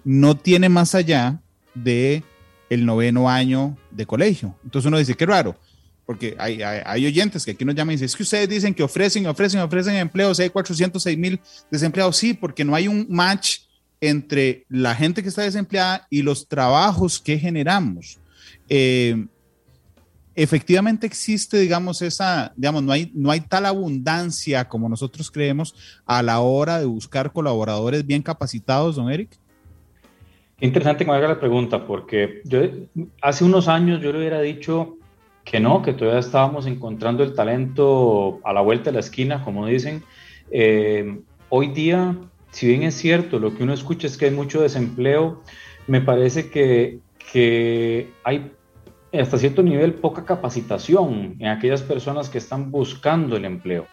no tiene más allá de el noveno año de colegio. Entonces uno dice, qué raro, porque hay, oyentes que aquí nos llaman y dicen, es que ustedes dicen que ofrecen, ofrecen, ofrecen empleos, hay 406 mil desempleados. Sí, porque no hay un match entre la gente que está desempleada y los trabajos que generamos. Eh, efectivamente existe, digamos, esa, digamos, no hay, no hay tal abundancia como nosotros creemos a la hora de buscar colaboradores bien capacitados, don Eric. Interesante que me haga la pregunta, porque yo hace unos años yo le hubiera dicho que no, que todavía estábamos encontrando el talento a la vuelta de la esquina, como dicen. Eh, hoy día, si bien es cierto, lo que uno escucha es que hay mucho desempleo, me parece que, que hay hasta cierto nivel poca capacitación en aquellas personas que están buscando el empleo.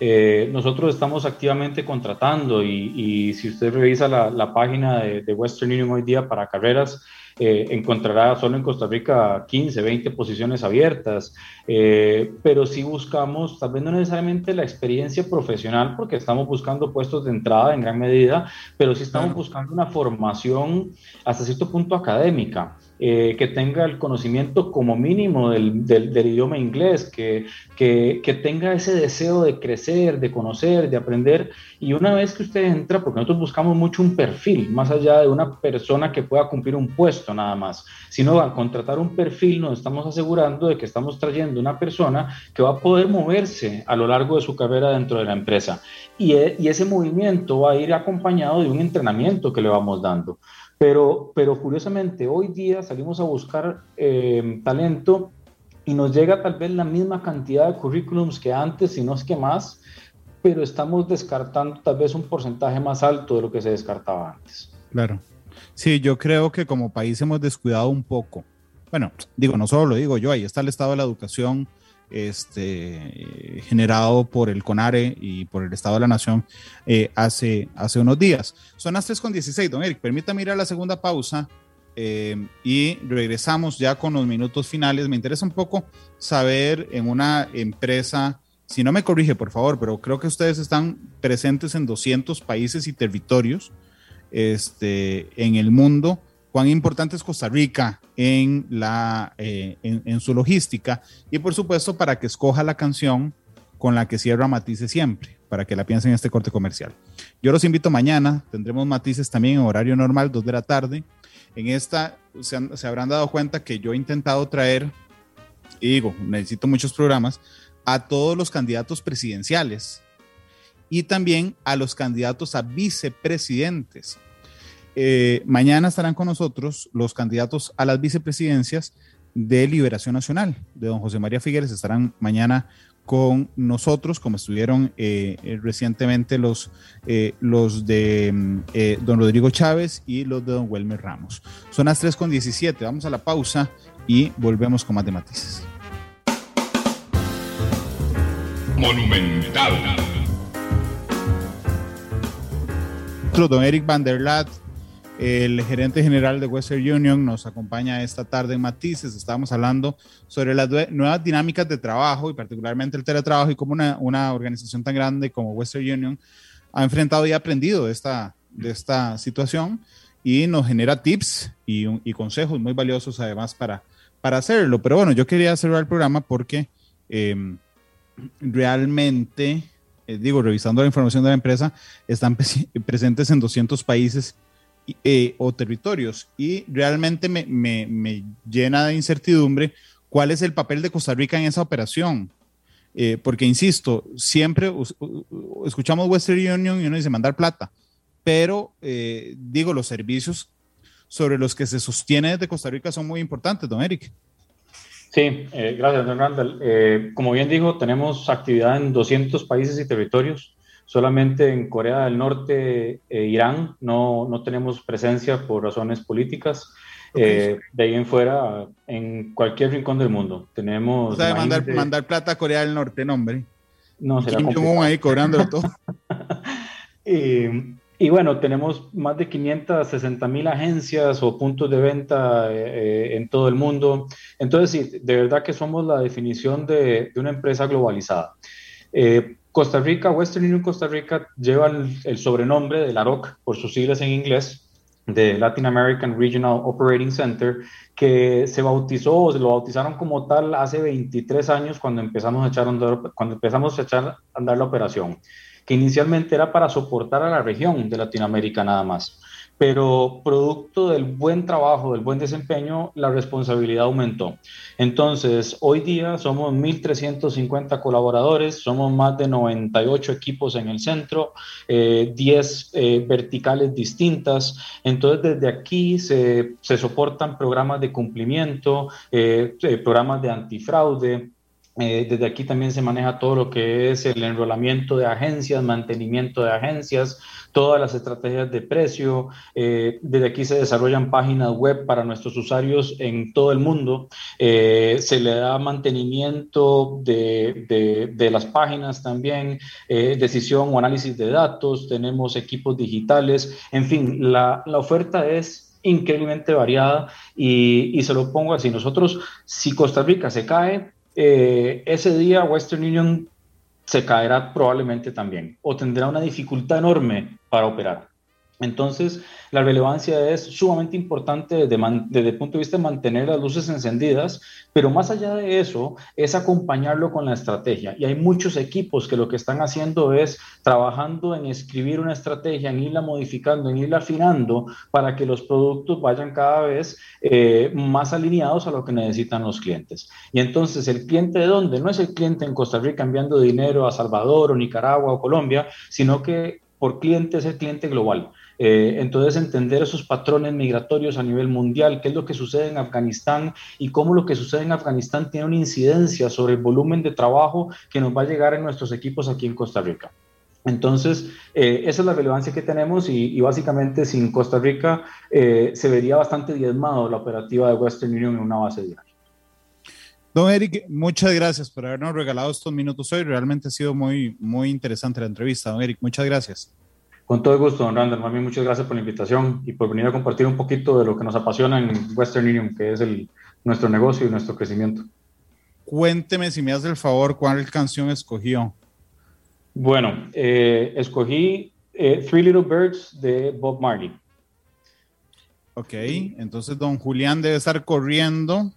Eh, nosotros estamos activamente contratando y, si usted revisa la, página de, Western Union hoy día para carreras, eh, encontrará solo en Costa Rica 15, 20 posiciones abiertas, eh, pero sí buscamos, tal vez no necesariamente la experiencia profesional, porque estamos buscando puestos de entrada en gran medida, pero sí estamos buscando una formación hasta cierto punto académica. Eh, que tenga el conocimiento como mínimo del, idioma inglés, que, que, tenga ese deseo de crecer, de conocer, de aprender. Y una vez que usted entra, porque nosotros buscamos mucho un perfil, más allá de una persona que pueda cumplir un puesto nada más, sino al contratar un perfil nos estamos asegurando de que estamos trayendo una persona que va a poder moverse a lo largo de su carrera dentro de la empresa. Y, e, y ese movimiento va a ir acompañado de un entrenamiento que le vamos dando. Pero, pero curiosamente, hoy día salimos a buscar eh, talento y nos llega tal vez la misma cantidad de currículums que antes, si no es que más, pero estamos descartando tal vez un porcentaje más alto de lo que se descartaba antes. Claro. Sí, yo creo que como país hemos descuidado un poco. Bueno, digo, no solo lo digo yo, ahí está el estado de la educación este, generado por el CONARE y por el Estado de la Nación eh, hace, hace unos días. Son las 3.16, don Eric. Permítame ir a la segunda pausa eh, y regresamos ya con los minutos finales. Me interesa un poco saber en una empresa, si no me corrige por favor, pero creo que ustedes están presentes en 200 países y territorios este, en el mundo. Cuán importante es Costa Rica en, la, eh, en, su logística y por supuesto para que escoja la canción con la que cierra Matices siempre, para que la piensen en este corte comercial. Yo los invito mañana, tendremos Matices también en horario normal, 2 de la tarde en esta se, habrán dado cuenta que yo he intentado traer, y digo, necesito muchos programas, a todos los candidatos presidenciales y también a los candidatos a vicepresidentes. Eh, mañana estarán con nosotros los candidatos a las vicepresidencias de Liberación Nacional, de don José María Figueres. Estarán mañana con nosotros, como estuvieron eh, eh, recientemente los, eh, los de mm, don Rodrigo Chávez y los de don Welmer Ramos. Son las 3.17, vamos a la pausa y volvemos con más de matices. Monumental. Don Eric Van der Laat el gerente general de Western Union nos acompaña esta tarde en Matices. Estábamos hablando sobre las nuevas dinámicas de trabajo y particularmente el teletrabajo y cómo una, una, organización tan grande como Western Union ha enfrentado y aprendido de esta, de esta situación y nos genera tips y, y consejos muy valiosos además para, para hacerlo. Pero bueno, yo quería cerrar el programa porque em, realmente, eh, digo, revisando la información de la empresa, están *laughs* presentes en 200 países eh, o territorios. Y realmente me, me, me, llena de incertidumbre cuál es el papel de Costa Rica en esa operación. Eh, porque, insisto, siempre escuchamos Western Union y uno dice mandar plata, pero eh, digo, los servicios sobre los que se sostiene desde Costa Rica son muy importantes, don Eric. Sí, gracias, don Randall. como bien dijo, tenemos actividad en 200 países y territorios. Solamente en Corea del Norte e Irán no, no tenemos presencia por razones políticas. Eh, de ahí en fuera, en cualquier rincón del mundo. Tenemos. O sea, mandar, mandar plata a Corea del Norte, no, hombre. No, será Kim ahí cobrándolo todo. *laughs* y, y, bueno, tenemos más de 560 mil agencias o puntos de venta eh, en todo el mundo. Entonces, sí, de verdad que somos la definición de, de una empresa globalizada. Eh, Costa Rica, Western Union Costa Rica lleva el, sobrenombre de la ROC por sus siglas en inglés, de Latin American Regional Operating Center, que se bautizó, se lo bautizaron como tal hace 23 años cuando empezamos a echar, andar, cuando empezamos a echar a andar la operación, que inicialmente era para soportar a la región de Latinoamérica nada más pero producto del buen trabajo, del buen desempeño, la responsabilidad aumentó. Entonces, hoy día somos 1.350 colaboradores, somos más de 98 equipos en el centro, 10 eh, eh, verticales distintas. Entonces, desde aquí se, soportan programas de cumplimiento, eh, programas de antifraude, eh, desde aquí también se maneja todo lo que es el enrolamiento de agencias, mantenimiento de agencias, todas las estrategias de precio. Eh, desde aquí se desarrollan páginas web para nuestros usuarios en todo el mundo. Eh, se le da mantenimiento de, de, las páginas también, decisión o análisis de datos. Tenemos equipos digitales. En fin, la, la oferta es increíblemente variada y, y se lo pongo así. Nosotros, si Costa Rica se cae, eh, ese día Western Union se caerá probablemente también o tendrá una dificultad enorme para operar. Entonces, la relevancia es sumamente importante desde, el punto de vista de mantener las luces encendidas, pero más allá de eso, es acompañarlo con la estrategia. Y hay muchos equipos que lo que están haciendo es trabajando en escribir una estrategia, en irla modificando, en irla afinando para que los productos vayan cada vez eh, más alineados a lo que necesitan los clientes. Y entonces, ¿el cliente de dónde? No es el cliente en Costa Rica enviando dinero a Salvador o Nicaragua o Colombia, sino que por cliente es el cliente global. Eh, entonces, entender esos patrones migratorios a nivel mundial, qué es lo que sucede en Afganistán y cómo lo que sucede en Afganistán tiene una incidencia sobre el volumen de trabajo que nos va a llegar en nuestros equipos aquí en Costa Rica. Entonces, eh, esa es la relevancia que tenemos y, básicamente sin Costa Rica eh, se vería bastante diezmado la operativa de Western Union en una base diaria. Don Eric, muchas gracias por habernos regalado estos minutos hoy. Realmente ha sido muy, muy interesante la entrevista. Don Eric, muchas gracias. Con todo gusto, don Randall. Mami, muchas gracias por la invitación y por venir a compartir un poquito de lo que nos apasiona en Western Union, que es el, nuestro negocio y nuestro crecimiento. Cuénteme, si me hace el favor, cuál canción escogió. Bueno, eh, escogí eh, Three Little Birds de Bob Marley. Ok, entonces don Julián debe estar corriendo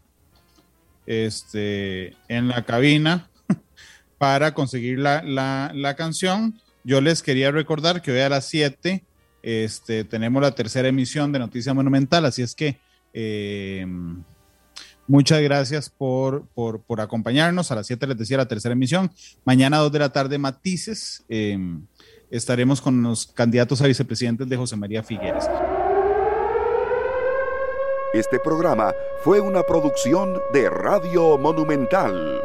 este, en la cabina *laughs* para conseguir la, canción. Yo les quería recordar que hoy a las 7 este, tenemos la tercera emisión de Noticia Monumental, así es que eh, muchas gracias por, por, acompañarnos. A las 7 les decía la tercera emisión. Mañana a 2 de la tarde, Matices. Eh, estaremos con los candidatos a vicepresidentes de José María Figueres. Este programa fue una producción de Radio Monumental.